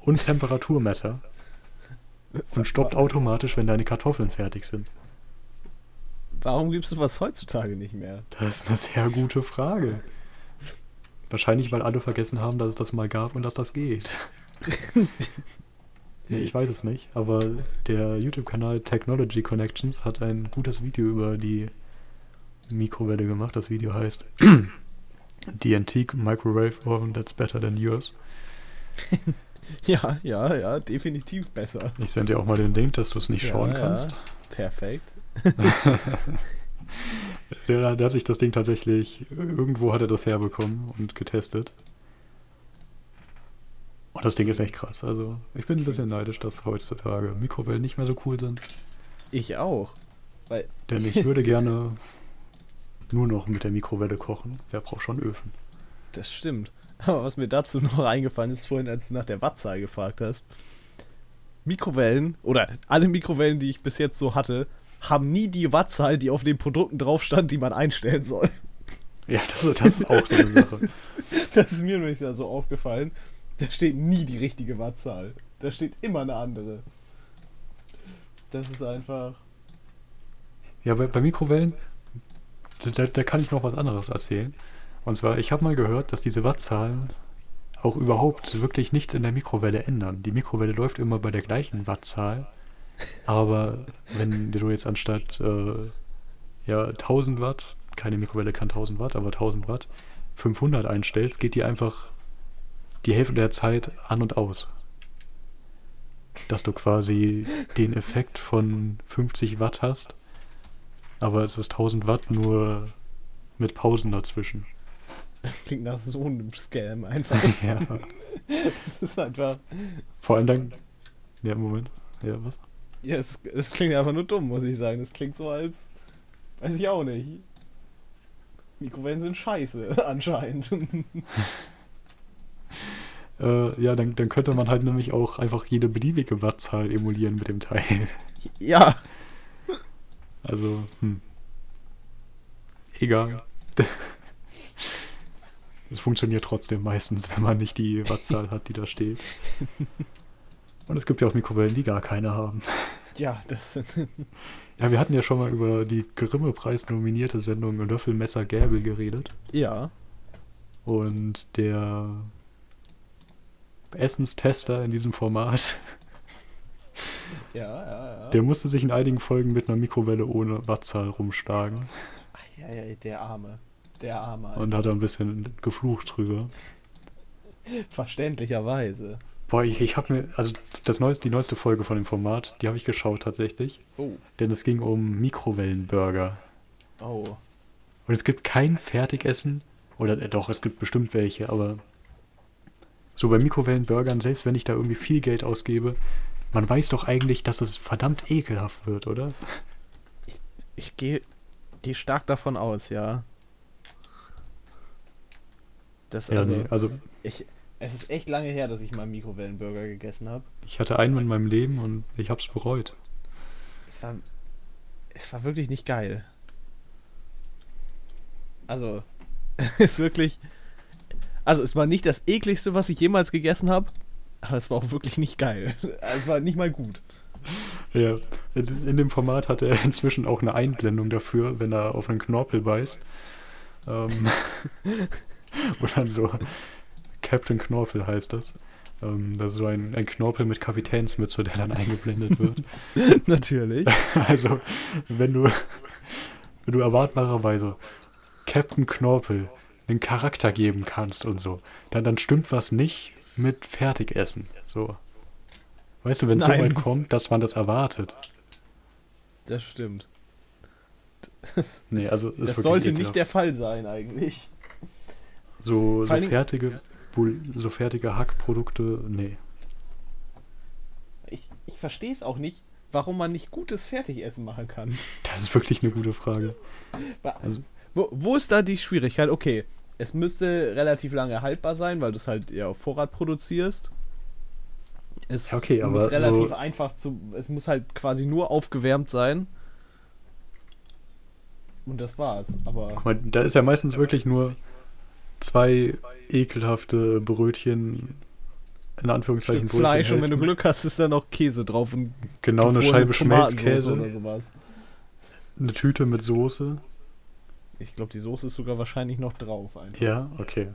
Speaker 2: und Temperaturmesser und stoppt automatisch, wenn deine Kartoffeln fertig sind.
Speaker 1: Warum gibst du was heutzutage nicht mehr?
Speaker 2: Das ist eine sehr gute Frage. Wahrscheinlich, weil alle vergessen haben, dass es das mal gab und dass das geht. nee, ich weiß es nicht, aber der YouTube-Kanal Technology Connections hat ein gutes Video über die Mikrowelle gemacht. Das Video heißt The Antique Microwave Oven That's Better Than Yours.
Speaker 1: Ja, ja, ja, definitiv besser.
Speaker 2: Ich sende dir auch mal den Link, dass du es nicht
Speaker 1: Ja,
Speaker 2: schauen
Speaker 1: ja.
Speaker 2: kannst.
Speaker 1: Perfekt.
Speaker 2: Der, der hat sich das Ding tatsächlich, irgendwo hat er das herbekommen und getestet. Und das Ding ist echt krass. Also, ich bin ein bisschen neidisch, dass heutzutage Mikrowellen nicht mehr so cool sind.
Speaker 1: Ich auch. Weil,
Speaker 2: Denn ich würde gerne nur noch mit der Mikrowelle kochen. Wer braucht schon Öfen?
Speaker 1: das stimmt. Aber was mir dazu noch eingefallen ist, vorhin, als du nach der Wattzahl gefragt hast. Mikrowellen, oder alle Mikrowellen, die ich bis jetzt so hatte, haben nie die Wattzahl, die auf den Produkten drauf stand, die man einstellen soll.
Speaker 2: Ja, das, das ist auch so eine Sache.
Speaker 1: Das ist mir nämlich da so aufgefallen. Da steht nie die richtige Wattzahl. Da steht immer eine andere. Das ist einfach.
Speaker 2: Ja, bei, bei Mikrowellen, da, da, kann ich noch was anderes erzählen. Und zwar, ich habe mal gehört, dass diese Wattzahlen auch überhaupt wirklich nichts in der Mikrowelle ändern. Die Mikrowelle läuft immer bei der gleichen Wattzahl. Aber wenn du jetzt anstatt äh, ja, 1000 Watt, keine Mikrowelle kann 1000 Watt, aber 1000 Watt, 500 einstellst, geht die einfach die Hälfte der Zeit an und aus. Dass du quasi den Effekt von 50 Watt hast, aber es ist 1000 Watt nur mit Pausen dazwischen.
Speaker 1: Das klingt nach so einem Scam einfach.
Speaker 2: ja.
Speaker 1: Das ist einfach.
Speaker 2: Vor allem dann. Ja, Moment. Ja, was?
Speaker 1: Ja, es, es klingt einfach nur dumm, muss ich sagen. Das klingt so als. Weiß ich auch nicht. Mikrowellen sind scheiße, anscheinend.
Speaker 2: Äh, ja, dann, dann könnte man halt nämlich auch einfach jede beliebige Wattzahl emulieren mit dem Teil.
Speaker 1: ja.
Speaker 2: Also, hm. Egal. Es funktioniert trotzdem meistens, wenn man nicht die Wattzahl hat, die da steht. Und es gibt ja auch Mikrowellen, die gar keine haben.
Speaker 1: Ja, das sind.
Speaker 2: Ja, wir hatten ja schon mal über die Grimme-Preis nominierte Sendung Löffel, Messer, Gäbel geredet.
Speaker 1: Ja.
Speaker 2: Und der Essenstester in diesem Format,
Speaker 1: Ja, ja, ja.
Speaker 2: der musste sich in einigen Folgen mit einer Mikrowelle ohne Wattzahl rumschlagen.
Speaker 1: ja, ja, der Arme. Der Arme. Alter.
Speaker 2: Und hat da ein bisschen geflucht drüber.
Speaker 1: Verständlicherweise.
Speaker 2: Boah, ich, ich habe mir, also das neueste, die neueste Folge von dem Format, die habe ich geschaut tatsächlich.
Speaker 1: Oh.
Speaker 2: Denn es ging um Mikrowellenburger.
Speaker 1: Oh.
Speaker 2: Und es gibt kein Fertigessen, oder äh, doch, es gibt bestimmt welche, aber so bei Mikrowellenburgern, selbst wenn ich da irgendwie viel Geld ausgebe, man weiß doch eigentlich, dass es verdammt ekelhaft wird, oder?
Speaker 1: Ich gehe geh stark davon aus, ja. Das, also,
Speaker 2: nee, also
Speaker 1: ich, es ist echt lange her, dass ich mal einen Mikrowellenburger gegessen habe.
Speaker 2: ich hatte einen in meinem Leben und ich hab's bereut.
Speaker 1: Es war, es war wirklich nicht geil. Also, es ist wirklich, also es war nicht das ekligste, was ich jemals gegessen habe, aber es war auch wirklich nicht geil. Es war nicht mal gut.
Speaker 2: Ja, in, in dem Format hat er inzwischen auch eine Einblendung dafür, wenn er auf einen Knorpel beißt. Ähm, wo dann so Captain Knorpel heißt das. Ähm, das ist so ein, ein Knorpel mit Kapitänsmütze, der dann eingeblendet wird.
Speaker 1: Natürlich.
Speaker 2: Also, wenn du, wenn du erwartbarerweise Captain Knorpel einen Charakter geben kannst und so, dann, dann stimmt was nicht mit Fertigessen. So. Weißt du, wenn es so weit kommt, dass man das erwartet.
Speaker 1: Das stimmt. Das,
Speaker 2: Nee, also
Speaker 1: das sollte
Speaker 2: ekelhaft.
Speaker 1: nicht der Fall sein, eigentlich.
Speaker 2: So, so fertige, so fertige Hackprodukte, nee.
Speaker 1: Ich, ich verstehe es auch nicht, warum man nicht gutes Fertigessen machen kann.
Speaker 2: Das ist wirklich eine gute Frage. Also-
Speaker 1: wo, wo ist da die Schwierigkeit? Okay, es müsste relativ lange haltbar sein, weil du es halt ja auf Vorrat produzierst. Es
Speaker 2: okay,
Speaker 1: muss relativ
Speaker 2: so-
Speaker 1: einfach zu. Es muss halt quasi nur aufgewärmt sein. Und das war's. Aber
Speaker 2: Guck mal, da ist ja meistens wirklich nur zwei ekelhafte Brötchen, in Anführungszeichen
Speaker 1: Stück Fleisch und wenn du. Glück hast, ist da noch Käse drauf und
Speaker 2: Genau, eine Scheibe Schmelzkäse,
Speaker 1: oder sowas.
Speaker 2: eine Tüte mit Soße.
Speaker 1: Ich glaube, die Soße ist sogar wahrscheinlich noch drauf. Einfach.
Speaker 2: Ja, okay.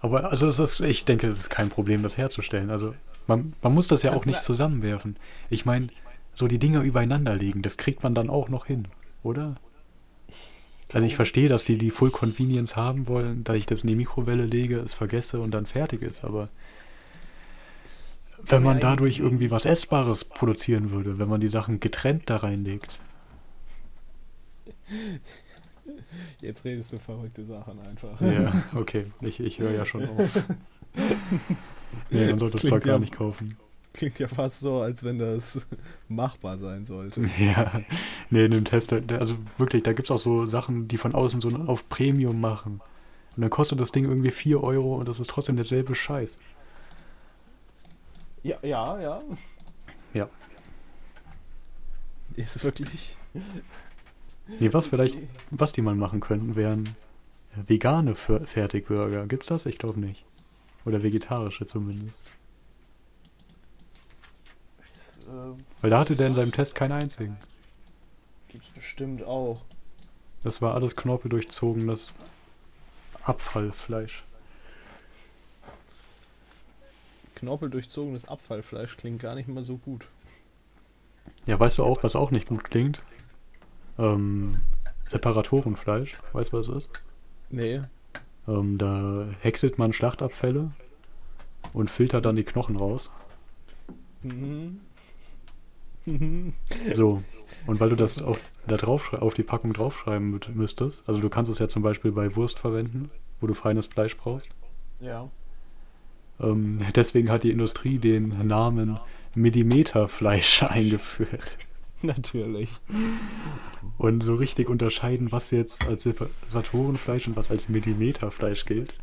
Speaker 2: Aber also das ist, ich denke, es ist kein Problem, das herzustellen. Also man, man muss das ja auch nicht zusammenwerfen. Ich meine, so die Dinger übereinander legen, das kriegt man dann auch noch hin, oder? Also ich verstehe, dass die die Full Convenience haben wollen, da ich das in die Mikrowelle lege, es vergesse und dann fertig ist, aber wenn man dadurch irgendwie was Essbares produzieren würde, wenn man die Sachen getrennt da reinlegt.
Speaker 1: Jetzt redest du verrückte Sachen einfach.
Speaker 2: Ja, okay, ich, ich höre ja schon auf. Nee, man sollte das
Speaker 1: Klingt
Speaker 2: Zeug gar
Speaker 1: ja-
Speaker 2: nicht kaufen.
Speaker 1: Klingt ja fast so, als wenn das machbar sein sollte.
Speaker 2: Ja, nee, in dem Test, also wirklich, da gibt es auch so Sachen, die von außen so auf Premium machen. Und dann kostet das Ding irgendwie 4 Euro und das ist trotzdem derselbe Scheiß.
Speaker 1: Ja, ja, ja.
Speaker 2: Ja.
Speaker 1: Ist wirklich.
Speaker 2: Nee, was vielleicht, was die mal machen könnten, wären vegane Fer- Fertigburger. Gibt's das? Ich glaube nicht. Oder vegetarische zumindest.
Speaker 1: Äh,
Speaker 2: Weil da hatte der in seinem Test keinen einzigen.
Speaker 1: gibt's bestimmt auch.
Speaker 2: Das war alles knorpeldurchzogenes Abfallfleisch.
Speaker 1: Knorpeldurchzogenes Abfallfleisch klingt gar nicht mal so gut.
Speaker 2: Ja, weißt du auch, was auch nicht gut klingt? Ähm, Separatorenfleisch. Weißt du, was das ist?
Speaker 1: Nee.
Speaker 2: Ähm, da häckselt man Schlachtabfälle und filtert dann die Knochen raus.
Speaker 1: Mhm. Mhm.
Speaker 2: So. Und weil du das auf, da drauf, auf die Packung draufschreiben mü- müsstest, also du kannst es ja zum Beispiel bei Wurst verwenden, wo du feines Fleisch brauchst.
Speaker 1: Ja.
Speaker 2: Ähm, deswegen hat die Industrie den Namen Millimeterfleisch eingeführt.
Speaker 1: Natürlich.
Speaker 2: Und so richtig unterscheiden, was jetzt als Separatorenfleisch und was als Millimeterfleisch gilt.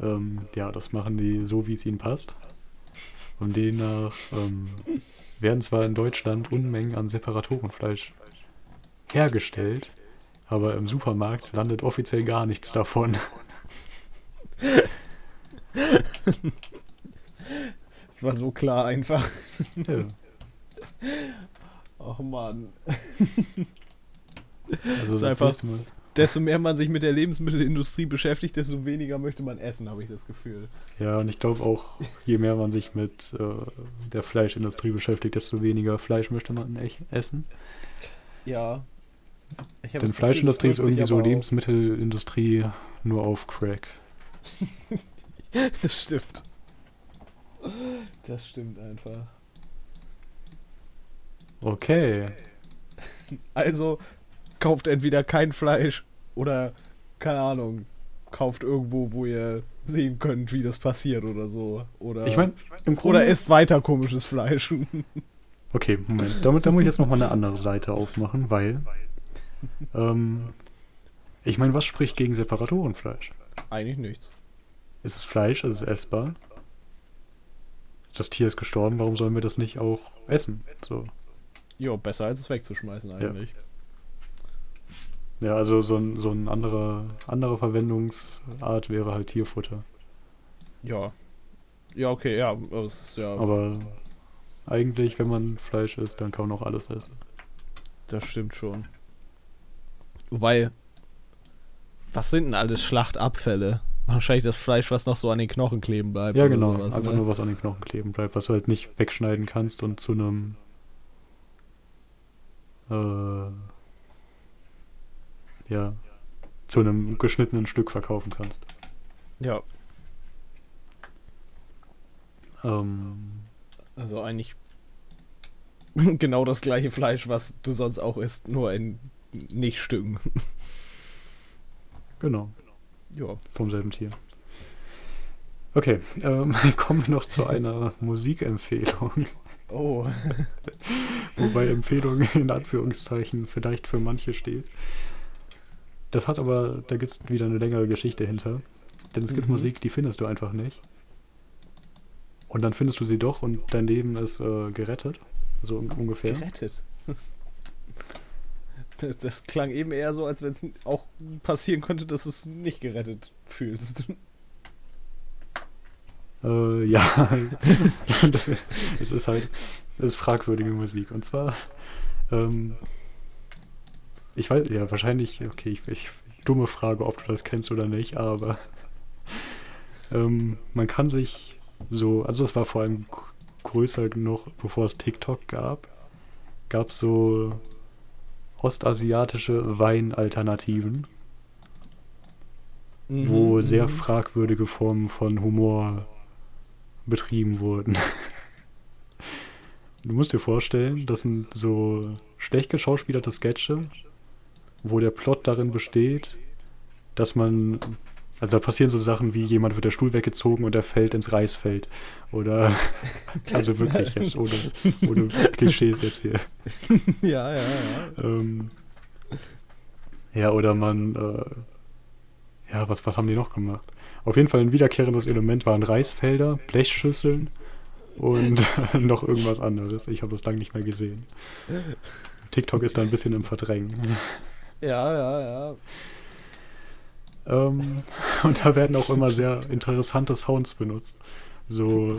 Speaker 2: Ähm, ja, das machen die so, wie es ihnen passt. Und demnach ähm, werden zwar in Deutschland Unmengen an Separatorenfleisch hergestellt, aber im Supermarkt landet offiziell gar nichts davon.
Speaker 1: Es war so klar einfach.
Speaker 2: Ja.
Speaker 1: Ach man.
Speaker 2: Also
Speaker 1: Ist
Speaker 2: das
Speaker 1: einfach-. Desto mehr man sich mit der Lebensmittelindustrie beschäftigt, desto weniger möchte man essen, habe ich das Gefühl.
Speaker 2: Ja, und ich glaube auch, je mehr man sich mit äh, der Fleischindustrie beschäftigt, desto weniger Fleisch möchte man echt essen.
Speaker 1: Ja.
Speaker 2: Denn
Speaker 1: Gefühl,
Speaker 2: Fleischindustrie ist irgendwie so Lebensmittelindustrie nur auf Crack.
Speaker 1: Das stimmt. Das stimmt einfach.
Speaker 2: Okay.
Speaker 1: Also kauft entweder kein Fleisch oder, keine Ahnung, kauft irgendwo, wo ihr sehen könnt, wie das passiert oder so. Oder,
Speaker 2: Ich meine, im Grunde.
Speaker 1: oder isst weiter komisches Fleisch.
Speaker 2: Okay, Moment. Damit, da muss ich jetzt nochmal eine andere Seite aufmachen, weil. Ähm, ich meine, was spricht gegen Separatorenfleisch?
Speaker 1: Eigentlich nichts.
Speaker 2: Es ist Fleisch, es ist essbar. Das Tier ist gestorben, warum sollen wir das nicht auch essen? So.
Speaker 1: Jo, besser als es wegzuschmeißen eigentlich.
Speaker 2: Ja, also so ein, so ein anderer, andere Verwendungsart wäre halt Tierfutter.
Speaker 1: Ja. Ja, okay, ja. Ist ja,
Speaker 2: Aber eigentlich, wenn man Fleisch isst, dann kann man auch alles essen.
Speaker 1: das stimmt schon. Wobei, was sind denn alles Schlachtabfälle? Wahrscheinlich das Fleisch, was noch so an den Knochen kleben bleibt.
Speaker 2: Ja, genau.
Speaker 1: sowas,
Speaker 2: Einfach
Speaker 1: ne?
Speaker 2: nur was an den Knochen kleben bleibt, was du halt nicht wegschneiden kannst und zu einem äh, ja, zu einem geschnittenen Stück verkaufen kannst.
Speaker 1: Ja,
Speaker 2: Ähm,
Speaker 1: also eigentlich genau das gleiche Fleisch, was du sonst auch isst, nur in nicht Stücken.
Speaker 2: genau,
Speaker 1: Ja.
Speaker 2: vom selben Tier. Okay, ähm, kommen wir noch zu einer Musikempfehlung.
Speaker 1: Oh.
Speaker 2: Wobei Empfehlung in Anführungszeichen vielleicht für manche steht. Das hat aber, da gibt es wieder eine längere Geschichte hinter. Denn es gibt
Speaker 1: Mhm.
Speaker 2: Musik, die findest du einfach nicht. Und dann findest du sie doch und dein Leben ist äh, gerettet. So un ungefähr.
Speaker 1: Gerettet. Das, das klang eben eher so, als wenn es auch passieren könnte, dass du es nicht gerettet fühlst.
Speaker 2: Äh, ja. Es ist halt, es ist fragwürdige Musik. Und zwar, ähm, ich weiß, ja, wahrscheinlich, okay, ich, ich dumme Frage, ob du das kennst oder nicht, aber ähm, man kann sich so, also es war vor allem größer noch, bevor es TikTok gab, gab es so ostasiatische Weinalternativen, wo sehr fragwürdige Formen von Humor betrieben wurden. Du musst dir vorstellen, das sind so schlecht geschauspielerte Sketche, wo der Plot darin besteht, dass man, also da passieren so Sachen wie jemand wird der Stuhl weggezogen und er fällt ins Reisfeld. Oder, also wirklich jetzt, ohne, ohne Klischees jetzt hier.
Speaker 1: Ja, ja, ja.
Speaker 2: Ähm, ja, oder man, äh, ja, was, was haben die noch gemacht? Auf jeden Fall ein wiederkehrendes Element waren Reisfelder, Blechschüsseln und noch irgendwas anderes. Ich habe das lange nicht mehr gesehen. TikTok ist da ein bisschen im Verdrängen.
Speaker 1: Ja, ja, ja.
Speaker 2: Ähm, und da werden auch immer sehr interessante Sounds benutzt. So,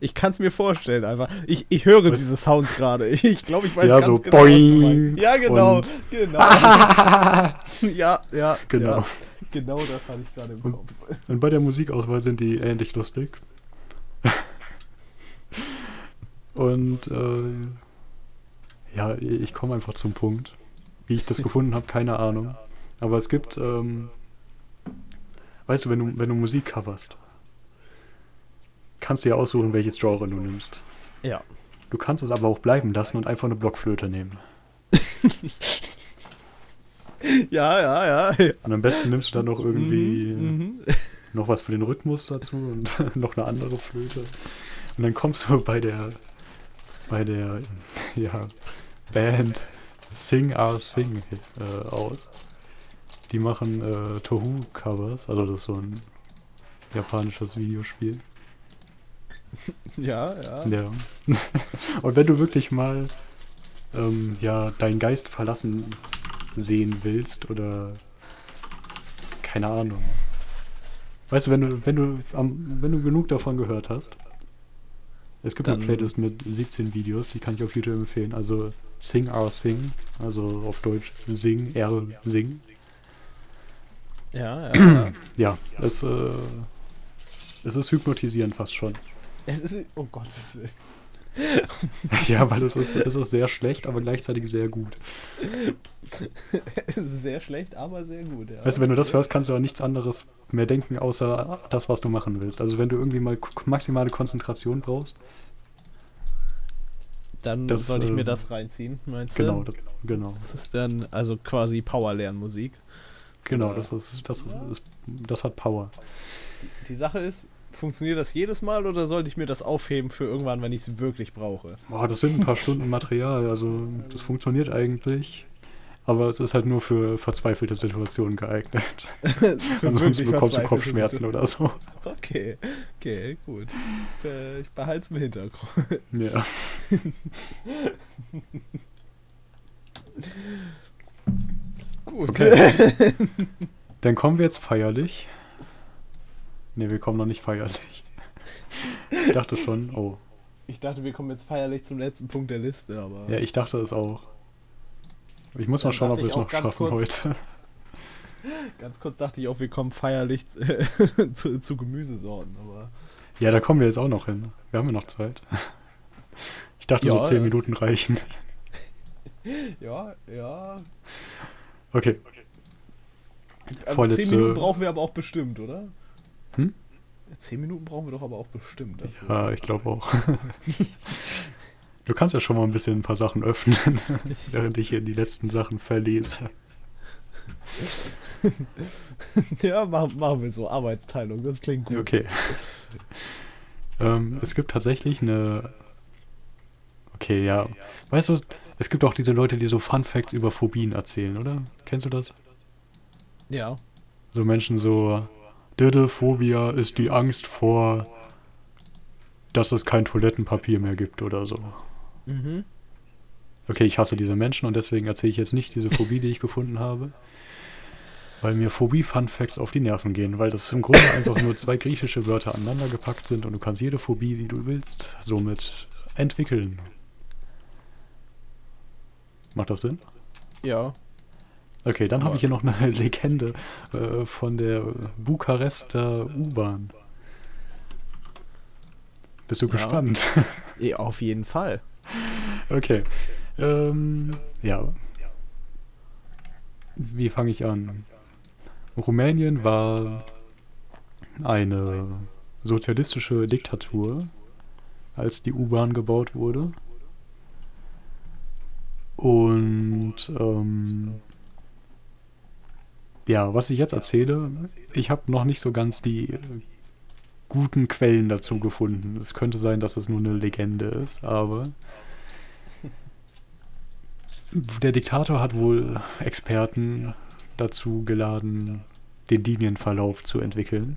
Speaker 1: Ich kann es mir vorstellen einfach. Ich, ich höre
Speaker 2: Was?
Speaker 1: diese Sounds gerade. Ich, glaube, ich weiß
Speaker 2: Ja,
Speaker 1: ganz
Speaker 2: so
Speaker 1: genau,
Speaker 2: boing.
Speaker 1: Ja, genau. Genau. ja, ja.
Speaker 2: genau.
Speaker 1: Ja, genau das hatte ich gerade im
Speaker 2: Und-
Speaker 1: Kopf.
Speaker 2: Und bei der Musikauswahl sind die ähnlich lustig. Und äh, ja, ich komme einfach zum Punkt. Wie ich das gefunden habe, keine Ahnung. Aber es gibt, ähm, weißt du, wenn du, wenn du Musik coverst, kannst du ja aussuchen, welches Genre du nimmst.
Speaker 1: Ja.
Speaker 2: Du kannst es aber auch bleiben lassen und einfach eine Blockflöte nehmen.
Speaker 1: Ja, ja, ja.
Speaker 2: Und am besten nimmst du dann noch irgendwie
Speaker 1: Mhm, mhm.
Speaker 2: noch was für den Rhythmus dazu und noch eine andere Flöte. Und dann kommst du bei der, bei der, ja, Band Sing Our Sing äh, aus. Die machen äh, Tohu-Covers, also das ist so ein japanisches Videospiel.
Speaker 1: Ja, ja.
Speaker 2: Ja. Und wenn du wirklich mal ähm, ja, deinen Geist verlassen sehen willst oder keine Ahnung. Weißt du, wenn du, wenn du, am, wenn du genug davon gehört hast, es gibt
Speaker 1: Dann-
Speaker 2: eine Playlist mit 17 Videos, die kann ich auf YouTube empfehlen. Also Sing Our Sing, also auf Deutsch Sing, R, Sing.
Speaker 1: Ja, ja. ja.
Speaker 2: Ja, es, äh, es ist hypnotisierend fast schon.
Speaker 1: es ist. Oh Gottes Willen.
Speaker 2: ja, weil es ist, es ist sehr schlecht, aber gleichzeitig sehr gut.
Speaker 1: es ist sehr schlecht, aber sehr gut, ja.
Speaker 2: Weißt du, wenn du das hörst, kannst du an nichts anderes mehr denken, außer das, was du machen willst. Also wenn du irgendwie mal maximale Konzentration brauchst,
Speaker 1: Dann
Speaker 2: das,
Speaker 1: soll ich mir
Speaker 2: äh,
Speaker 1: das reinziehen, meinst
Speaker 2: genau,
Speaker 1: du?
Speaker 2: das, genau,
Speaker 1: Das ist dann also quasi Power-Lernmusik.
Speaker 2: genau, das ist, das ist, das hat Power.
Speaker 1: Die Sache ist, funktioniert das jedes Mal oder sollte ich mir das aufheben für irgendwann, wenn ich es wirklich brauche?
Speaker 2: Boah, das sind ein paar Stunden Material, also das funktioniert eigentlich. Aber es ist halt nur für verzweifelte Situationen geeignet. Ansonsten bekommst du Kopfschmerzen oder so.
Speaker 1: Okay, okay, gut. Ich behalte es im Hintergrund.
Speaker 2: Ja.
Speaker 1: Gut.
Speaker 2: Okay. Dann kommen wir jetzt feierlich. Ne, wir kommen noch nicht feierlich. Ich dachte schon, oh.
Speaker 1: Ich dachte, wir kommen jetzt feierlich zum letzten Punkt der Liste, aber.
Speaker 2: Ja, ich dachte es auch. Ich muss mal schauen, ob wir es noch schaffen
Speaker 1: kurz-
Speaker 2: heute.
Speaker 1: Ganz kurz dachte ich auch, wir kommen feierlich zu, zu Gemüsesorten, aber.
Speaker 2: Ja, da kommen wir jetzt auch noch hin. Wir haben ja noch Zeit. Ich dachte,
Speaker 1: Ja,
Speaker 2: so zehn
Speaker 1: das-
Speaker 2: Minuten reichen.
Speaker 1: Ja, ja.
Speaker 2: Okay.
Speaker 1: Also
Speaker 2: Vorletzte-
Speaker 1: zehn Minuten brauchen wir aber auch bestimmt, oder?
Speaker 2: Hm?
Speaker 1: Zehn Minuten brauchen wir doch aber auch bestimmt. dafür.
Speaker 2: Ja, ich glaube auch. Du kannst ja schon mal ein bisschen ein paar Sachen öffnen, während ich hier die letzten Sachen verlese.
Speaker 1: Ja, machen, machen wir so. Arbeitsteilung, das klingt gut.
Speaker 2: Okay. ähm, es gibt tatsächlich eine. Okay, ja. Weißt du, es gibt auch diese Leute, die so Fun Facts über Phobien erzählen, oder? Kennst du das?
Speaker 1: Ja.
Speaker 2: So Menschen so. Dede Phobia ist die Angst vor, dass es kein Toilettenpapier mehr gibt oder so.
Speaker 1: Mhm.
Speaker 2: Okay, ich hasse diese Menschen und deswegen erzähle ich jetzt nicht diese Phobie, die ich gefunden habe. Weil mir Phobie-Fun-Facts auf die Nerven gehen, weil das im Grunde einfach nur zwei griechische Wörter aneinander gepackt sind und du kannst jede Phobie, die du willst, somit entwickeln. Macht das Sinn?
Speaker 1: Ja.
Speaker 2: Okay, dann habe ich hier noch eine Legende äh, von der Bukarester U-Bahn. Bist du
Speaker 1: Ja.
Speaker 2: gespannt?
Speaker 1: ja. Auf jeden Fall.
Speaker 2: Okay. Ähm, ja. Wie fange ich an? Rumänien war eine sozialistische Diktatur, als die U-Bahn gebaut wurde. Und ähm, ja, was ich jetzt erzähle, ich habe noch nicht so ganz die äh, guten Quellen dazu gefunden. Es könnte sein, dass es nur eine Legende ist, aber der Diktator hat wohl Experten dazu geladen, den Linienverlauf zu entwickeln.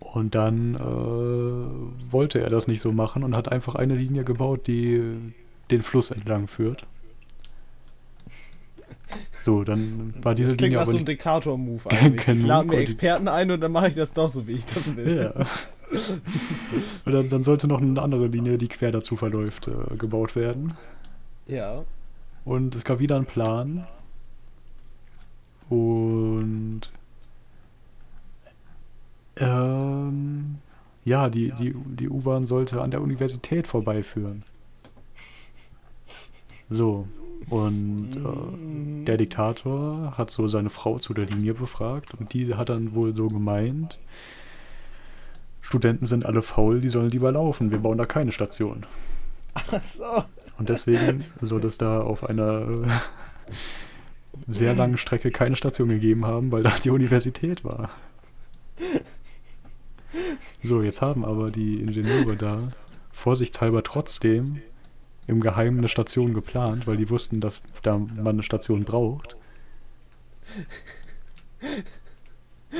Speaker 2: Und dann äh, wollte er das nicht so machen und hat einfach eine Linie gebaut, die den Fluss entlang führt. So, dann war diese
Speaker 1: das klingt
Speaker 2: Linie
Speaker 1: nach so
Speaker 2: nicht.
Speaker 1: Diktator-Move eigentlich. Ich lade mir Experten ein und dann mache ich das doch so, wie ich das will.
Speaker 2: Ja. Und dann, dann sollte noch eine andere Linie, die quer dazu verläuft, äh, gebaut werden.
Speaker 1: Ja.
Speaker 2: Und es gab wieder einen Plan. Und ähm, ja, die, die, die U-Bahn sollte an der Universität vorbeiführen. So. Und äh, der Diktator hat so seine Frau zu der Linie befragt und die hat dann wohl so gemeint, Studenten sind alle faul, die sollen lieber laufen, wir bauen da keine Station.
Speaker 1: Ach so.
Speaker 2: Und deswegen soll es da auf einer äh, sehr langen Strecke keine Station gegeben haben, weil da die Universität war. So, jetzt haben aber die Ingenieure da vorsichtshalber trotzdem im Geheimen eine Station geplant, weil die wussten, dass da man eine Station braucht.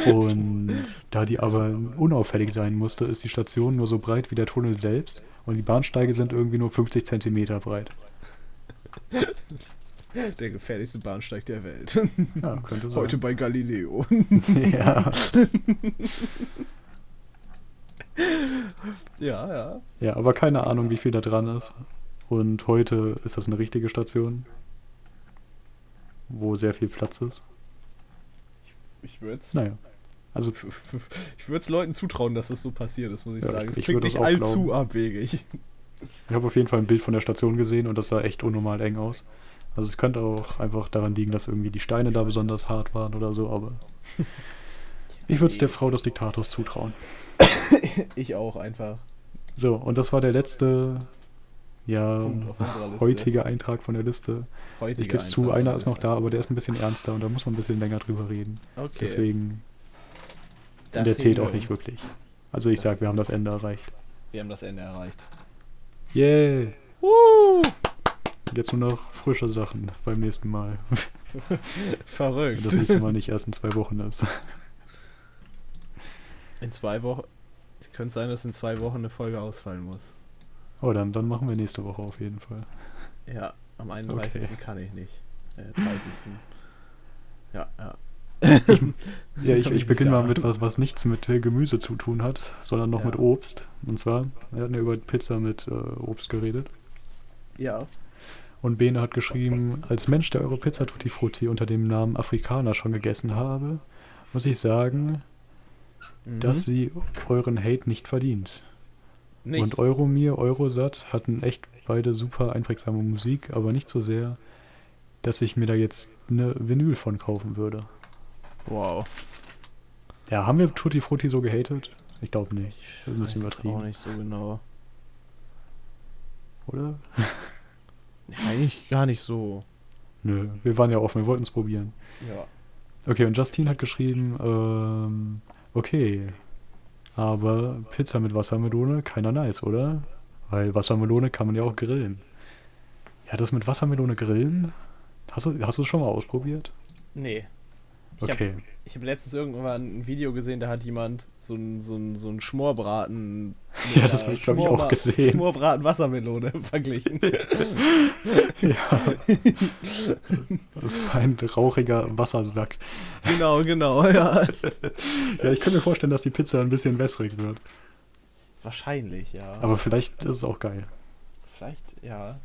Speaker 2: Und da die aber unauffällig sein musste, ist die Station nur so breit wie der Tunnel selbst und die Bahnsteige sind irgendwie nur 50 Zentimeter breit.
Speaker 1: Der gefährlichste Bahnsteig der Welt.
Speaker 2: Ja, könnte sein.
Speaker 1: Heute bei Galileo.
Speaker 2: ja.
Speaker 1: ja, ja.
Speaker 2: ja, aber keine Ahnung, wie viel da dran ist. Und heute ist das eine richtige Station, wo sehr viel Platz ist.
Speaker 1: Ich würde es.
Speaker 2: Naja. Also,
Speaker 1: ich würde es Leuten zutrauen, dass das so passiert ist, muss ich
Speaker 2: Ja,
Speaker 1: sagen.
Speaker 2: ich-
Speaker 1: Es
Speaker 2: ich
Speaker 1: klingt nicht allzu
Speaker 2: glauben.
Speaker 1: abwegig.
Speaker 2: ich habe auf jeden Fall ein Bild von der Station gesehen und das sah echt unnormal eng aus. Also es könnte auch einfach daran liegen, dass irgendwie die Steine da besonders hart waren oder so, aber ich würde es der Frau des Diktators zutrauen.
Speaker 1: Ich auch einfach.
Speaker 2: So, und das war der letzte, ja,
Speaker 1: Punkt auf unserer Liste.
Speaker 2: heutige Eintrag von der Liste.
Speaker 1: Heutige
Speaker 2: Ich gebe zu, einer ist noch da, aber der ist ein bisschen ernster und da muss man ein bisschen länger drüber reden.
Speaker 1: Okay.
Speaker 2: Deswegen,
Speaker 1: das
Speaker 2: und der zählt auch nicht wirklich. Also ich sag, wir haben das Ende erreicht.
Speaker 1: Wir haben das Ende erreicht.
Speaker 2: Yay!
Speaker 1: Uh,
Speaker 2: Und jetzt nur noch frische Sachen beim nächsten Mal.
Speaker 1: verrückt.
Speaker 2: Wenn das nächste Mal nicht erst in zwei Wochen ist.
Speaker 1: In zwei Wochen. Es könnte sein, dass in zwei Wochen eine Folge ausfallen muss.
Speaker 2: Oh, dann, dann machen wir nächste Woche auf jeden Fall.
Speaker 1: Ja, am 31.
Speaker 2: Okay.
Speaker 1: kann ich nicht. Äh, 30. Ja, ja.
Speaker 2: Ja, ich,
Speaker 1: Komm
Speaker 2: ich
Speaker 1: nicht
Speaker 2: beginne mal mit was, was nichts mit äh, Gemüse zu tun hat, sondern noch
Speaker 1: Ja.
Speaker 2: mit Obst. Und zwar, wir hatten ja über Pizza mit äh, Obst geredet.
Speaker 1: Ja.
Speaker 2: Und Bene hat geschrieben, als Mensch, der eure Pizza Tutti Frutti unter dem Namen Afrikaner schon gegessen habe, muss ich sagen,
Speaker 1: Mhm.
Speaker 2: dass sie euren Hate nicht verdient.
Speaker 1: Nicht.
Speaker 2: Und Euromir, Eurosat hatten echt beide super einprägsame Musik, aber nicht so sehr, dass ich mir da jetzt eine Vinyl von kaufen würde.
Speaker 1: wow.
Speaker 2: Ja, haben wir Tutti Frutti so gehatet? Ich glaube nicht. Das ist ein
Speaker 1: Weiß
Speaker 2: bisschen
Speaker 1: es auch
Speaker 2: übertrieben,
Speaker 1: nicht so genau.
Speaker 2: oder?
Speaker 1: Eigentlich gar nicht so.
Speaker 2: Nö, wir waren ja offen, wir wollten es probieren.
Speaker 1: Ja.
Speaker 2: Okay, und Justine hat geschrieben, ähm, okay, aber Pizza mit Wassermelone, keiner nice, oder? Weil Wassermelone kann man ja auch grillen. Ja, das mit Wassermelone grillen, hast du, hast du es schon mal ausprobiert?
Speaker 1: Nee. Ich
Speaker 2: Okay.
Speaker 1: habe ich hab letztens irgendwann ein Video gesehen, da hat jemand so ein, so ein, so ein Schmorbraten.
Speaker 2: Ja, das
Speaker 1: einer
Speaker 2: hab ich, glaub ich, auch gesehen.
Speaker 1: Schmorbraten Wassermelone verglichen.
Speaker 2: Ja. Das war ein rauchiger Wassersack.
Speaker 1: genau, genau, ja.
Speaker 2: Ja, ich kann mir vorstellen, dass die Pizza ein bisschen wässrig wird.
Speaker 1: Wahrscheinlich, ja.
Speaker 2: Aber vielleicht ist es auch geil.
Speaker 1: Vielleicht, ja.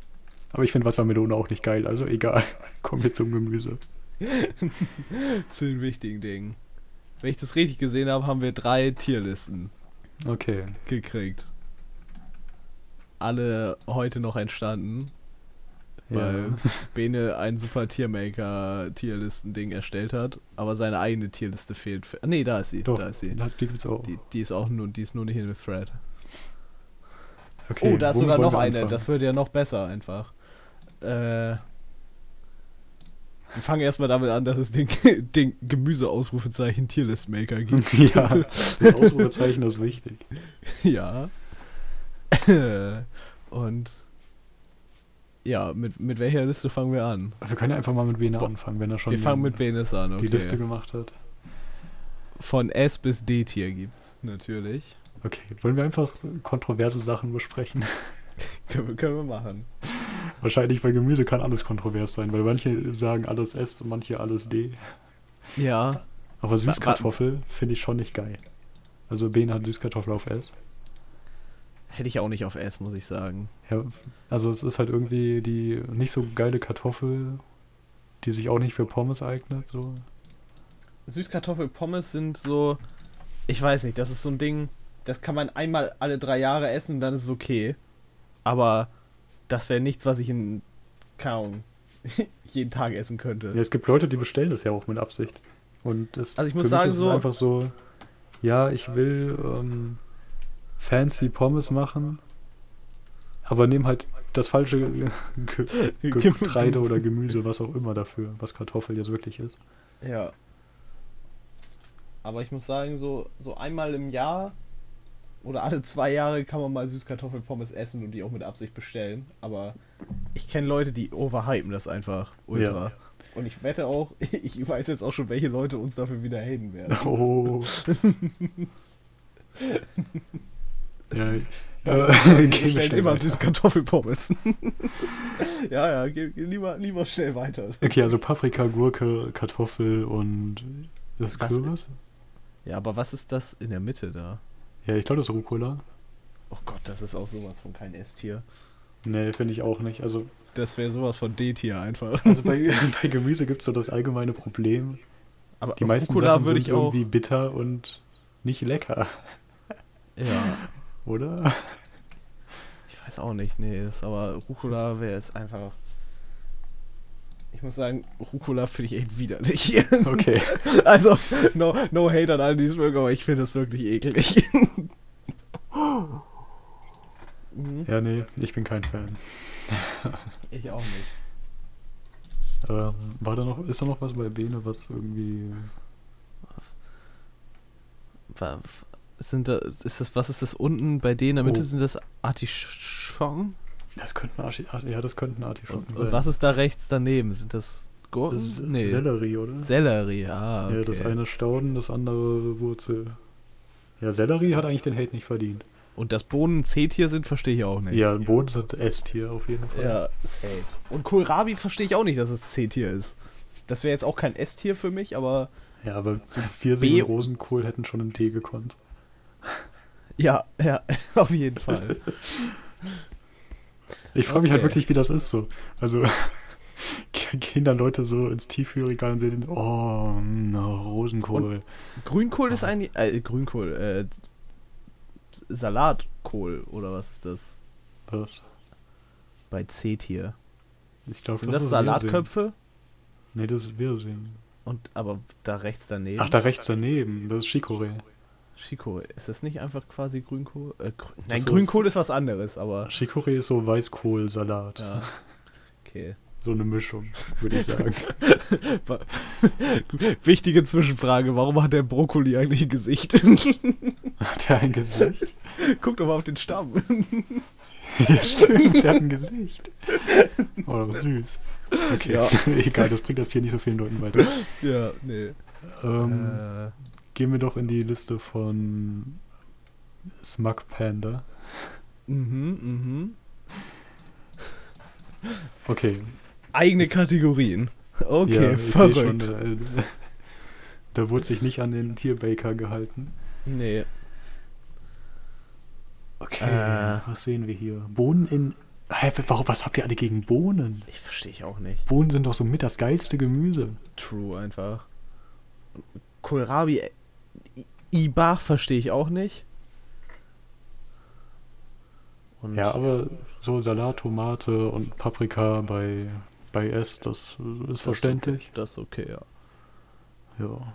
Speaker 2: Aber ich finde Wassermelone auch nicht geil, also egal. Kommen wir zum Gemüse.
Speaker 1: Zu den wichtigen Dingen. Wenn ich das richtig gesehen habe, haben wir drei Tierlisten
Speaker 2: Okay.
Speaker 1: gekriegt. Alle heute noch entstanden, weil
Speaker 2: Ja.
Speaker 1: Bene ein super Tiermaker-Tierlisten-Ding erstellt hat, aber seine eigene Tierliste fehlt. Ah, nee, da ist sie.
Speaker 2: Doch,
Speaker 1: da ist sie.
Speaker 2: Die gibt's auch.
Speaker 1: Die, die ist auch nur, die ist nur nicht in dem Thread.
Speaker 2: Okay,
Speaker 1: oh, da ist sogar noch eine.
Speaker 2: anfangen?
Speaker 1: Das wird ja noch besser einfach. Äh, wir fangen erstmal damit an, dass es den, den Gemüse-Ausrufezeichen Tierlist-Maker gibt.
Speaker 2: ja, das Ausrufezeichen ist wichtig.
Speaker 1: ja. Und ja, mit, mit welcher Liste fangen wir an?
Speaker 2: Wir können ja einfach mal mit Bene anfangen, wenn er schon
Speaker 1: wir fangen mit Benes an, okay.
Speaker 2: die Liste gemacht hat.
Speaker 1: Von S bis D-Tier gibt's natürlich.
Speaker 2: Okay, wollen wir einfach kontroverse Sachen besprechen?
Speaker 1: Können wir, können wir machen.
Speaker 2: Wahrscheinlich bei Gemüse kann alles kontrovers sein, weil manche sagen alles S und manche alles D.
Speaker 1: Ja.
Speaker 2: Aber Süßkartoffel finde ich schon nicht geil. Also Bene hat Süßkartoffel auf S.
Speaker 1: Hätte ich auch nicht auf S, muss ich sagen.
Speaker 2: Ja, also es ist halt irgendwie die nicht so geile Kartoffel, die sich auch nicht für Pommes eignet. So.
Speaker 1: Süßkartoffelpommes sind so, ich weiß nicht, das ist so ein Ding, das kann man einmal alle drei Jahre essen, dann ist es okay. Aber das wäre nichts, was ich in, Ahnung, jeden Tag essen könnte.
Speaker 2: Ja, es gibt Leute, die bestellen das ja auch mit Absicht. Und das,
Speaker 1: Also ich muss sagen,
Speaker 2: ist
Speaker 1: so-
Speaker 2: einfach so, ja, ich will ähm, fancy Pommes machen, aber nehm halt das falsche Ge Ge Getreide oder Gemüse, was auch immer dafür, was Kartoffel jetzt wirklich ist.
Speaker 1: Ja. Aber ich muss sagen, so, so einmal im Jahr oder alle zwei Jahre kann man mal Süßkartoffelpommes essen und die auch mit Absicht bestellen. Aber ich kenne Leute, die overhypen das einfach ultra.
Speaker 2: Ja.
Speaker 1: Und ich wette auch, ich weiß jetzt auch schon, welche Leute uns dafür wieder haten werden.
Speaker 2: Oh. ja, äh,
Speaker 1: stellen
Speaker 2: schnell
Speaker 1: immer
Speaker 2: weiter.
Speaker 1: süß Kartoffelpommes. ja, ja, geh, geh lieber, lieber schnell weiter.
Speaker 2: Okay, also Paprika, Gurke, Kartoffel und das
Speaker 1: Was?
Speaker 2: Kürbis?
Speaker 1: Ja, aber was ist das in der Mitte da?
Speaker 2: Ja, ich glaube, das ist Rucola.
Speaker 1: Oh Gott, das ist auch sowas von kein Esstier.
Speaker 2: Nee, finde ich auch nicht. Also,
Speaker 1: Das wäre sowas von D-Tier einfach.
Speaker 2: also bei, bei Gemüse gibt es so das allgemeine Problem.
Speaker 1: Aber
Speaker 2: Die meisten
Speaker 1: Rucola
Speaker 2: Sachen
Speaker 1: würde
Speaker 2: sind irgendwie bitter und nicht lecker,
Speaker 1: Ja,
Speaker 2: oder?
Speaker 1: ich weiß auch nicht, nee, das, aber Rucola wäre jetzt einfach. Ich muss sagen, Rucola finde ich echt widerlich.
Speaker 2: Okay.
Speaker 1: Also, no, no hate an alle, die es mögen, aber ich finde das wirklich eklig. Mhm.
Speaker 2: Ja, nee, ich bin kein Fan.
Speaker 1: Ich auch nicht.
Speaker 2: Ähm, war da noch, ist da noch was bei Bene, was irgendwie.
Speaker 1: Sind da, ist das, was ist das unten bei denen in der Mitte?
Speaker 2: Oh.
Speaker 1: Sind das Artischocken?
Speaker 2: Das könnten Arti ja, das könnten Artischocken
Speaker 1: Und,
Speaker 2: sein.
Speaker 1: und was ist da rechts daneben? Sind das Gurken?
Speaker 2: Das ist
Speaker 1: nee.
Speaker 2: Sellerie, oder?
Speaker 1: Sellerie, ah, okay.
Speaker 2: Ja, das eine Stauden, das andere Wurzel. Ja, Sellerie hat eigentlich den Hate nicht verdient.
Speaker 1: Und dass Bohnen C-Tier sind, verstehe ich auch nicht.
Speaker 2: Ja, Boden sind S-Tier auf jeden Fall.
Speaker 1: Ja, safe. Und Kohlrabi verstehe ich auch nicht, dass es C-Tier ist. Das wäre jetzt auch kein S-Tier für mich, aber
Speaker 2: Ja, aber so Pfirsich
Speaker 1: B-
Speaker 2: und Rosenkohl hätten schon im Tee gekonnt.
Speaker 1: ja, ja, auf jeden Fall.
Speaker 2: Ich frage mich halt wirklich, wie das ist so. Also gehen dann Leute so ins Tiefkühlregal und sehen, oh, no, Rosenkohl.
Speaker 1: Grünkohl ist
Speaker 2: Ah.
Speaker 1: eigentlich, äh, Grünkohl, äh, Salatkohl oder was ist das
Speaker 2: Was?
Speaker 1: bei C-Tier?
Speaker 2: Ich glaube,
Speaker 1: Sind das
Speaker 2: ist.
Speaker 1: Salatköpfe?
Speaker 2: Nee, das ist Wirsing.
Speaker 1: Und aber da rechts daneben.
Speaker 2: Ach, da rechts daneben, das ist Chicorée.
Speaker 1: Chicorée. Ist das nicht einfach quasi Grünkohl? Äh, grün, nein,
Speaker 2: ist-
Speaker 1: Grünkohl ist was anderes, aber
Speaker 2: Chicorée ist so Weißkohlsalat.
Speaker 1: ja. Okay.
Speaker 2: So eine Mischung, würde ich sagen.
Speaker 1: Wichtige Zwischenfrage, warum hat der Brokkoli eigentlich ein Gesicht?
Speaker 2: Hat der ein Gesicht?
Speaker 1: Guck doch mal auf den Stamm.
Speaker 2: ja, stimmt, der hat ein Gesicht. Oh, süß. Okay,
Speaker 1: Ja.
Speaker 2: egal, das bringt das hier nicht so vielen Leuten weiter.
Speaker 1: ja, nee.
Speaker 2: Ähm,
Speaker 1: Äh,
Speaker 2: Gehen wir doch in die Liste von Smug Panda.
Speaker 1: mhm, mhm.
Speaker 2: Okay,
Speaker 1: Eigene Kategorien. Okay,
Speaker 2: ja,
Speaker 1: verrückt.
Speaker 2: Schon, äh, da wurde sich nicht an den Tierbaker gehalten.
Speaker 1: Nee.
Speaker 2: Okay,
Speaker 1: Äh.
Speaker 2: was sehen wir hier? Bohnen in. Hä, warum, was habt ihr alle gegen Bohnen?
Speaker 1: Ich verstehe ich auch nicht.
Speaker 2: Bohnen sind doch so mit das geilste Gemüse.
Speaker 1: True einfach. Kohlrabi, äh, Ibach verstehe ich auch nicht. Und
Speaker 2: Ja, aber so Salat, Tomate und Paprika bei, bei S, das ist verständlich.
Speaker 1: Das ist okay, ja.
Speaker 2: Ja.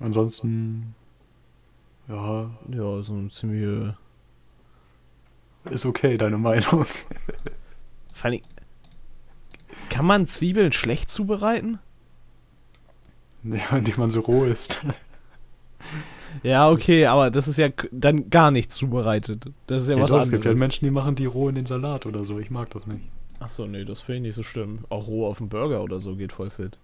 Speaker 2: Ansonsten, ja,
Speaker 1: Ja, so eine ziemliche.
Speaker 2: ist okay, deine Meinung.
Speaker 1: Vor allem, kann man Zwiebeln schlecht zubereiten?
Speaker 2: Ja, die man so roh isst.
Speaker 1: Ja, okay, aber das ist ja dann gar nicht zubereitet. Das ist ja,
Speaker 2: Ja,
Speaker 1: was
Speaker 2: doch,
Speaker 1: anderes.
Speaker 2: es gibt ja Menschen, die machen die roh in den Salat oder so. Ich mag das nicht.
Speaker 1: Achso, nee, das finde ich nicht so schlimm. Auch roh auf dem Burger oder so geht voll fit.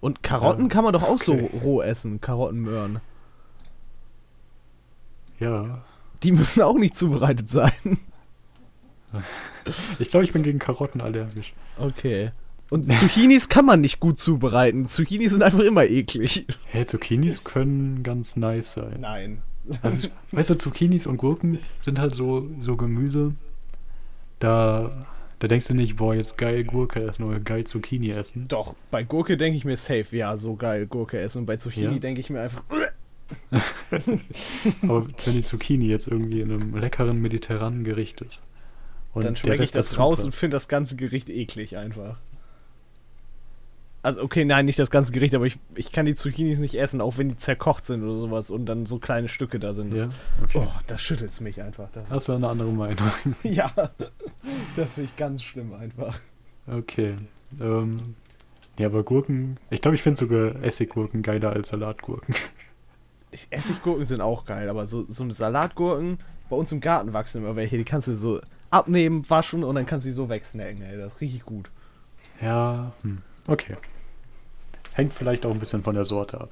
Speaker 1: Und Karotten
Speaker 2: Ja,
Speaker 1: kann man doch auch
Speaker 2: okay.
Speaker 1: so roh essen, Karottenmöhren.
Speaker 2: Ja.
Speaker 1: Die müssen auch nicht zubereitet sein.
Speaker 2: Ich glaube, ich bin gegen Karotten allergisch.
Speaker 1: Okay. Und Zucchinis kann man nicht gut zubereiten. Zucchinis sind einfach immer eklig.
Speaker 2: Hey, Zucchinis können ganz nice sein.
Speaker 1: Nein.
Speaker 2: Also, weißt du, Zucchinis und Gurken sind halt so, so Gemüse. Da, da denkst du nicht, boah, jetzt geil Gurke essen oder geil Zucchini essen.
Speaker 1: Doch, bei Gurke denke ich mir safe, ja, so geil Gurke essen. Und bei Zucchini
Speaker 2: Ja.
Speaker 1: denke ich mir einfach,
Speaker 2: Aber wenn die Zucchini jetzt irgendwie in einem leckeren mediterranen Gericht ist. und
Speaker 1: dann schmecke ich das raus und finde das ganze Gericht eklig einfach. Also, okay, nein, nicht das ganze Gericht, aber ich, ich kann die Zucchinis nicht essen, auch wenn die zerkocht sind oder sowas und dann so kleine Stücke da sind. Das,
Speaker 2: Ja, okay.
Speaker 1: Oh, das schüttelt mich einfach. Das,
Speaker 2: Hast du eine andere Meinung?
Speaker 1: ja, das finde ich ganz schlimm einfach.
Speaker 2: Okay. Ähm, ja, aber Gurken, ich glaube, ich finde sogar Essiggurken geiler als Salatgurken.
Speaker 1: Essiggurken sind auch geil, aber so, so eine Salatgurken, bei uns im Garten wachsen immer welche, die kannst du so abnehmen, waschen und dann kannst du sie so wegsnacken, ey. Das ist richtig gut.
Speaker 2: Ja, hm. okay. Hängt vielleicht auch ein bisschen von der Sorte ab.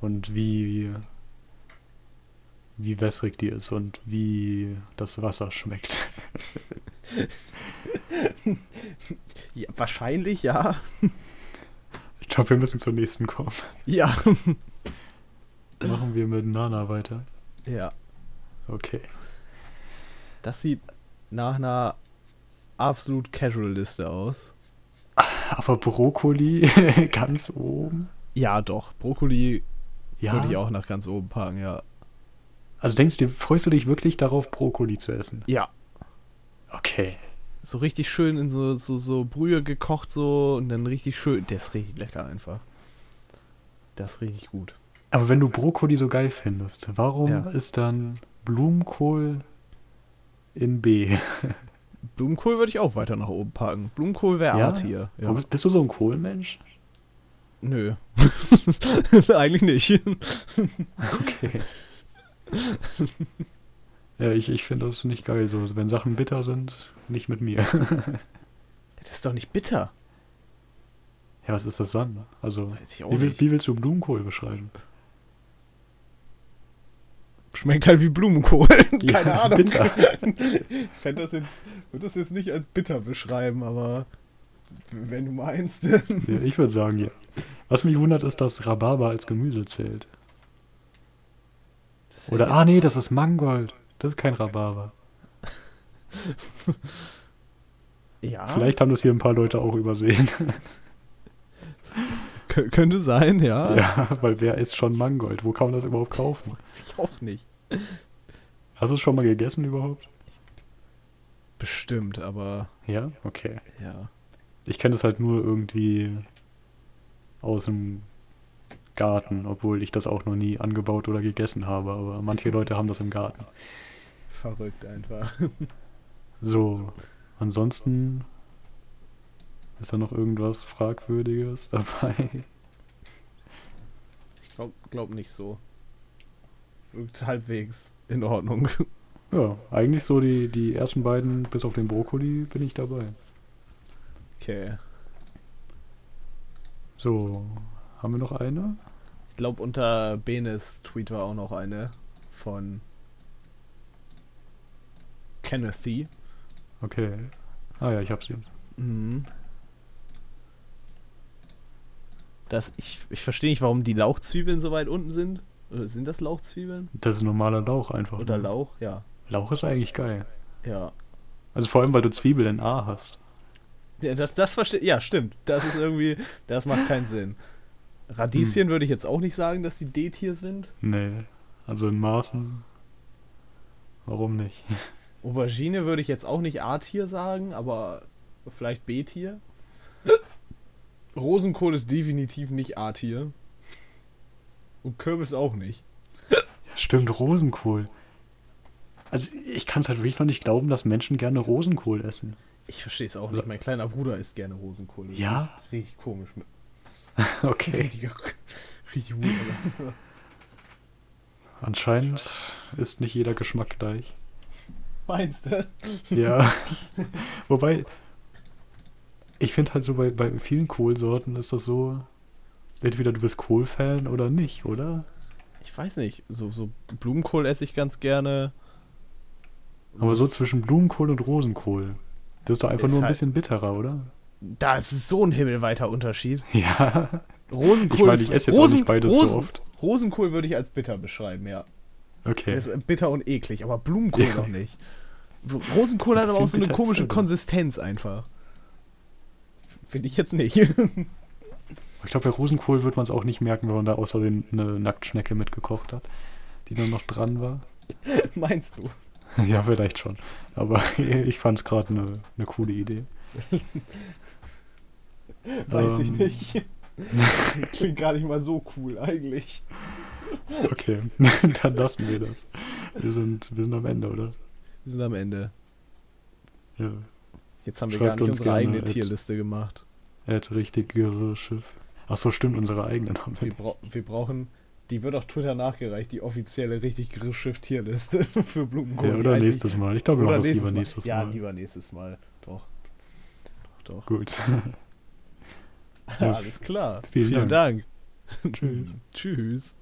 Speaker 2: Und wie, wie wässrig die ist und wie das Wasser schmeckt.
Speaker 1: Ja, wahrscheinlich, ja.
Speaker 2: Ich glaube, wir müssen zur nächsten kommen.
Speaker 1: Ja.
Speaker 2: Machen wir mit Nana weiter.
Speaker 1: Ja.
Speaker 2: Okay.
Speaker 1: Das sieht nach einer absolut Casual-Liste aus.
Speaker 2: Aber Brokkoli ganz oben?
Speaker 1: Ja, doch. Brokkoli
Speaker 2: Ja.
Speaker 1: würde ich auch nach ganz oben packen, ja.
Speaker 2: Also denkst du, freust du dich wirklich darauf, Brokkoli zu essen?
Speaker 1: Ja.
Speaker 2: Okay.
Speaker 1: So richtig schön in so, so, so Brühe gekocht so und dann richtig schön. Der ist richtig lecker einfach. Das ist richtig gut.
Speaker 2: Aber wenn du Brokkoli so geil findest, warum
Speaker 1: Ja.
Speaker 2: ist dann Blumenkohl in B?
Speaker 1: Blumenkohl würde ich auch weiter nach oben packen. Blumenkohl wäre
Speaker 2: Ja?
Speaker 1: A-Tier. Ja.
Speaker 2: Bist- du so ein Kohlmensch?
Speaker 1: Nö. Eigentlich nicht.
Speaker 2: Okay. ja, ich, ich finde das nicht geil so. Wenn Sachen bitter sind, nicht mit mir.
Speaker 1: Das ist doch nicht bitter.
Speaker 2: ja, was ist das dann? Also, wie, wie willst du Blumenkohl beschreiben?
Speaker 1: Schmeckt halt wie Blumenkohl. Keine
Speaker 2: Ja,
Speaker 1: Ahnung.
Speaker 2: bitter.
Speaker 1: Ich fänd das jetzt, würde das jetzt nicht als bitter beschreiben, aber wenn du meinst.
Speaker 2: Ja, ich würde sagen, ja. Was mich wundert, ist, dass Rhabarber als Gemüse zählt. Oder, ah nee, das ist Mangold. Das ist kein Rhabarber.
Speaker 1: ja,
Speaker 2: Vielleicht haben das hier ein paar Leute auch übersehen.
Speaker 1: Kö- könnte sein, ja.
Speaker 2: ja, weil wer isst schon Mangold? Wo kann man das überhaupt kaufen?
Speaker 1: Weiß ich auch nicht.
Speaker 2: Hast du es schon mal gegessen überhaupt?
Speaker 1: Bestimmt, aber
Speaker 2: Ja? Okay.
Speaker 1: ja.
Speaker 2: Ich kenne das halt nur irgendwie aus dem Garten, obwohl ich das auch noch nie angebaut oder gegessen habe, aber manche Leute haben das im Garten.
Speaker 1: Verrückt einfach.
Speaker 2: So, ansonsten ist da noch irgendwas Fragwürdiges dabei?
Speaker 1: Ich glaub, glaub nicht so. Wirkt halbwegs in Ordnung.
Speaker 2: Ja, eigentlich so die, die ersten beiden, bis auf den Brokkoli, bin ich dabei.
Speaker 1: Okay.
Speaker 2: So, haben wir noch eine?
Speaker 1: Ich glaube, unter Benes Tweet war auch noch eine von Kennethy.
Speaker 2: Okay. Ah ja, ich hab sie.
Speaker 1: Mhm. Das, ich ich verstehe nicht, warum die Lauchzwiebeln so weit unten sind. Oder sind das Lauchzwiebeln?
Speaker 2: Das ist normaler Lauch einfach.
Speaker 1: Oder
Speaker 2: nur.
Speaker 1: Lauch? Ja.
Speaker 2: Lauch ist eigentlich geil.
Speaker 1: Ja.
Speaker 2: Also vor allem, weil du Zwiebel in A hast.
Speaker 1: ja das das verstehe Ja, stimmt. Das ist irgendwie. Das macht keinen Sinn. Radieschen würde ich jetzt auch nicht sagen, dass die D-Tier sind.
Speaker 2: Nee. Also in Maßen. Warum nicht?
Speaker 1: Aubergine würde ich jetzt auch nicht A-Tier sagen, aber vielleicht B-Tier. Rosenkohl ist definitiv nicht A-Tier. Und Kürbis auch nicht.
Speaker 2: Ja, stimmt, Rosenkohl. Also ich kann es halt wirklich noch nicht glauben, dass Menschen gerne Rosenkohl essen.
Speaker 1: Ich verstehe es auch
Speaker 2: Also-
Speaker 1: nicht. Mein kleiner Bruder isst gerne Rosenkohl.
Speaker 2: Ja?
Speaker 1: Richtig komisch.
Speaker 2: Okay.
Speaker 1: Richtig, richtig weird.
Speaker 2: Anscheinend ist nicht jeder Geschmack gleich.
Speaker 1: Meinst du?
Speaker 2: Ja. Wobei, ich finde halt so bei, bei vielen Kohlsorten ist das so, entweder du bist Kohlfan oder nicht, oder?
Speaker 1: Ich weiß nicht. So, so Blumenkohl esse ich ganz gerne.
Speaker 2: Aber so zwischen Blumenkohl und Rosenkohl. Das ist doch einfach
Speaker 1: Ist
Speaker 2: nur ein
Speaker 1: halt-
Speaker 2: bisschen bitterer, oder?
Speaker 1: Da ist so ein himmelweiter Unterschied.
Speaker 2: Ja.
Speaker 1: Rosenkohl
Speaker 2: Ich meine, ich esse jetzt auch nicht beides
Speaker 1: Rosen,
Speaker 2: so oft.
Speaker 1: Rosenkohl würde ich als bitter beschreiben, ja.
Speaker 2: Okay.
Speaker 1: Der ist bitter und eklig, aber Blumenkohl
Speaker 2: Ja.
Speaker 1: noch nicht. Rosenkohl hat aber auch so eine komische
Speaker 2: ist
Speaker 1: Konsistenz einfach. Finde ich jetzt nicht.
Speaker 2: Ich glaube, bei Rosenkohl wird man es auch nicht merken, wenn man da außer den eine Nacktschnecke mitgekocht hat, die dann noch dran war.
Speaker 1: Meinst du?
Speaker 2: Ja, vielleicht schon. Aber ich fand es gerade eine ne coole Idee.
Speaker 1: Weiß ich
Speaker 2: Ähm.
Speaker 1: nicht. Klingt gar nicht mal so cool eigentlich.
Speaker 2: Okay, dann lassen wir das. Wir sind, wir sind am Ende, oder?
Speaker 1: Wir sind am Ende.
Speaker 2: Ja.
Speaker 1: Jetzt haben wir
Speaker 2: Schreibt
Speaker 1: gar nicht
Speaker 2: uns
Speaker 1: unsere eigene
Speaker 2: at-
Speaker 1: Tierliste gemacht.
Speaker 2: Er hat richtig Schiff. Ach so, stimmt, unsere eigenen haben
Speaker 1: Wir,
Speaker 2: wir.
Speaker 1: brau wir brauchen Die wird auch Twitter nachgereicht, die offizielle richtig Griffschiff-Tierliste für Blumenkohl.
Speaker 2: Ja, oder nächstes Mal. Ich glaube, wir machen das
Speaker 1: nächstes
Speaker 2: lieber
Speaker 1: Mal.
Speaker 2: nächstes
Speaker 1: ja,
Speaker 2: Mal.
Speaker 1: lieber nächstes Mal. Doch. Doch, doch.
Speaker 2: Gut.
Speaker 1: Alles klar.
Speaker 2: Vielen
Speaker 1: Vielen Dank.
Speaker 2: Tschüss.
Speaker 1: Tschüss.